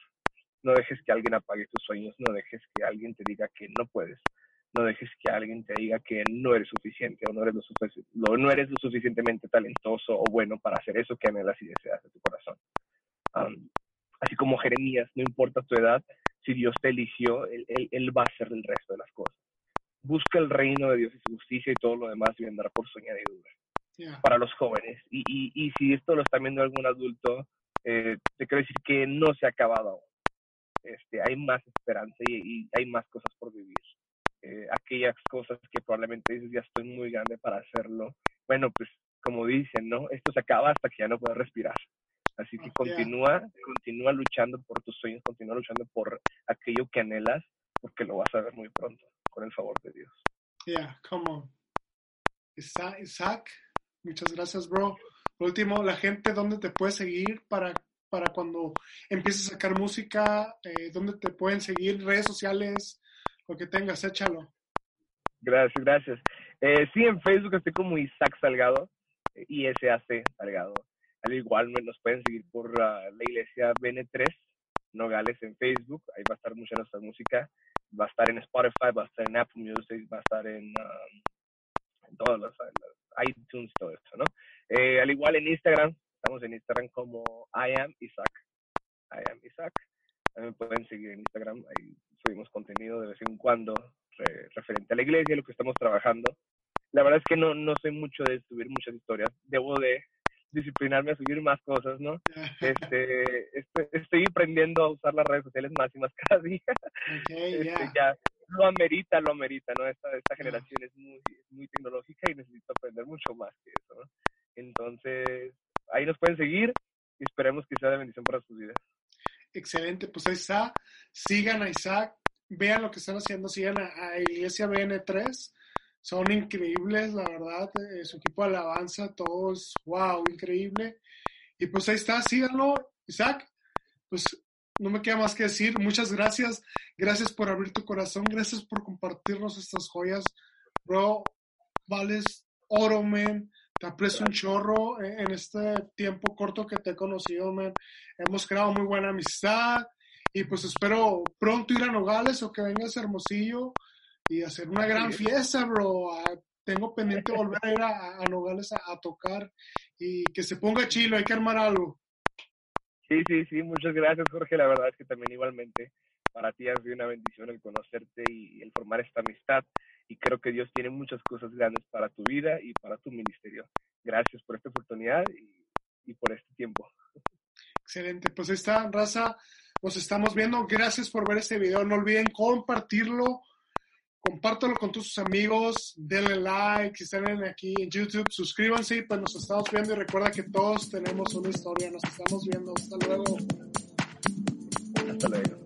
No dejes que alguien apague tus sueños, no dejes que alguien te diga que no puedes, no dejes que alguien te diga que no eres suficiente o no eres lo, no eres lo suficientemente talentoso o bueno para hacer eso que anhelas y deseas de tu corazón así como Jeremías, no importa tu edad, si Dios te eligió, él, él, va a hacer el resto de las cosas. Busca el reino de Dios y su justicia y todo lo demás vendrá por su añadidura. Para los jóvenes. Y, y, y, si esto lo está viendo algún adulto, eh, te quiero decir que no se ha acabado aún. Este, hay más esperanza y, hay más cosas por vivir. Eh, aquellas cosas que probablemente dices, ya estoy muy grande para hacerlo. Bueno, pues como dicen, ¿no? Esto se acaba hasta que ya no puedes respirar. Así que continúa, continúa luchando por tus sueños, continúa luchando por aquello que anhelas, porque lo vas a ver muy pronto, con el favor de Dios. Yeah, come on. Isaac, muchas gracias, bro. Por último, la gente, ¿dónde te puede seguir para, para cuando empieces a sacar música? Eh, ¿Dónde te pueden seguir? Redes sociales, lo que tengas, échalo. Gracias, gracias. Eh, sí, en Facebook estoy como Isaac Salgado, ISAC Salgado. Al igual nos pueden seguir por la iglesia BN3 Nogales en Facebook. Ahí va a estar mucha nuestra música. Va a estar en Spotify, va a estar en Apple Music, va a estar en, um, todos los, iTunes, todo eso, ¿no? Eh, al igual en Instagram, estamos en Instagram como I am Isaac. I am Isaac. También pueden seguir en Instagram, ahí subimos contenido de vez en cuando referente a la iglesia, lo que estamos trabajando. La verdad es que no, no soy mucho de subir muchas historias. Debo de disciplinarme a subir más cosas, ¿no? Este, este, estoy aprendiendo a usar las redes sociales más y más cada día. Este, ya lo amerita, lo amerita, ¿no? Esta, esta generación es muy, muy tecnológica y necesito aprender mucho más que eso, ¿no? Entonces, ahí nos pueden seguir y esperemos que sea de bendición para sus vidas. Excelente, pues ahí está. Sigan a Isaac, vean lo que están haciendo, sigan a, a Iglesia BN3 son increíbles, la verdad, eh, su equipo de alabanza, todos, wow, increíble. Y pues ahí está, síganlo, Isaac. Pues no me queda más que decir, muchas gracias, gracias por abrir tu corazón, gracias por compartirnos estas joyas, bro, vales oro, man, te aprecio un chorro en este tiempo corto que te he conocido, man. Hemos creado muy buena amistad y pues espero pronto ir a Nogales o que vengas a Hermosillo y hacer una gran fiesta, bro. Ah, tengo pendiente volver a ir a, Nogales a, tocar y que se ponga chilo, hay que armar algo. Sí, sí, sí, muchas gracias, Jorge. La verdad es que también igualmente para ti ha sido una bendición el conocerte y el formar esta amistad. Y creo que Dios tiene muchas cosas grandes para tu vida y para tu ministerio. Gracias por esta oportunidad y, y por este tiempo. Excelente, pues está, raza. Nos estamos viendo. Gracias por ver este video. No olviden compartirlo compártelo con todos sus amigos, denle like, si están aquí en YouTube, suscríbanse, pues nos estamos viendo y recuerda que todos tenemos una historia, nos estamos viendo, hasta luego. Hasta luego.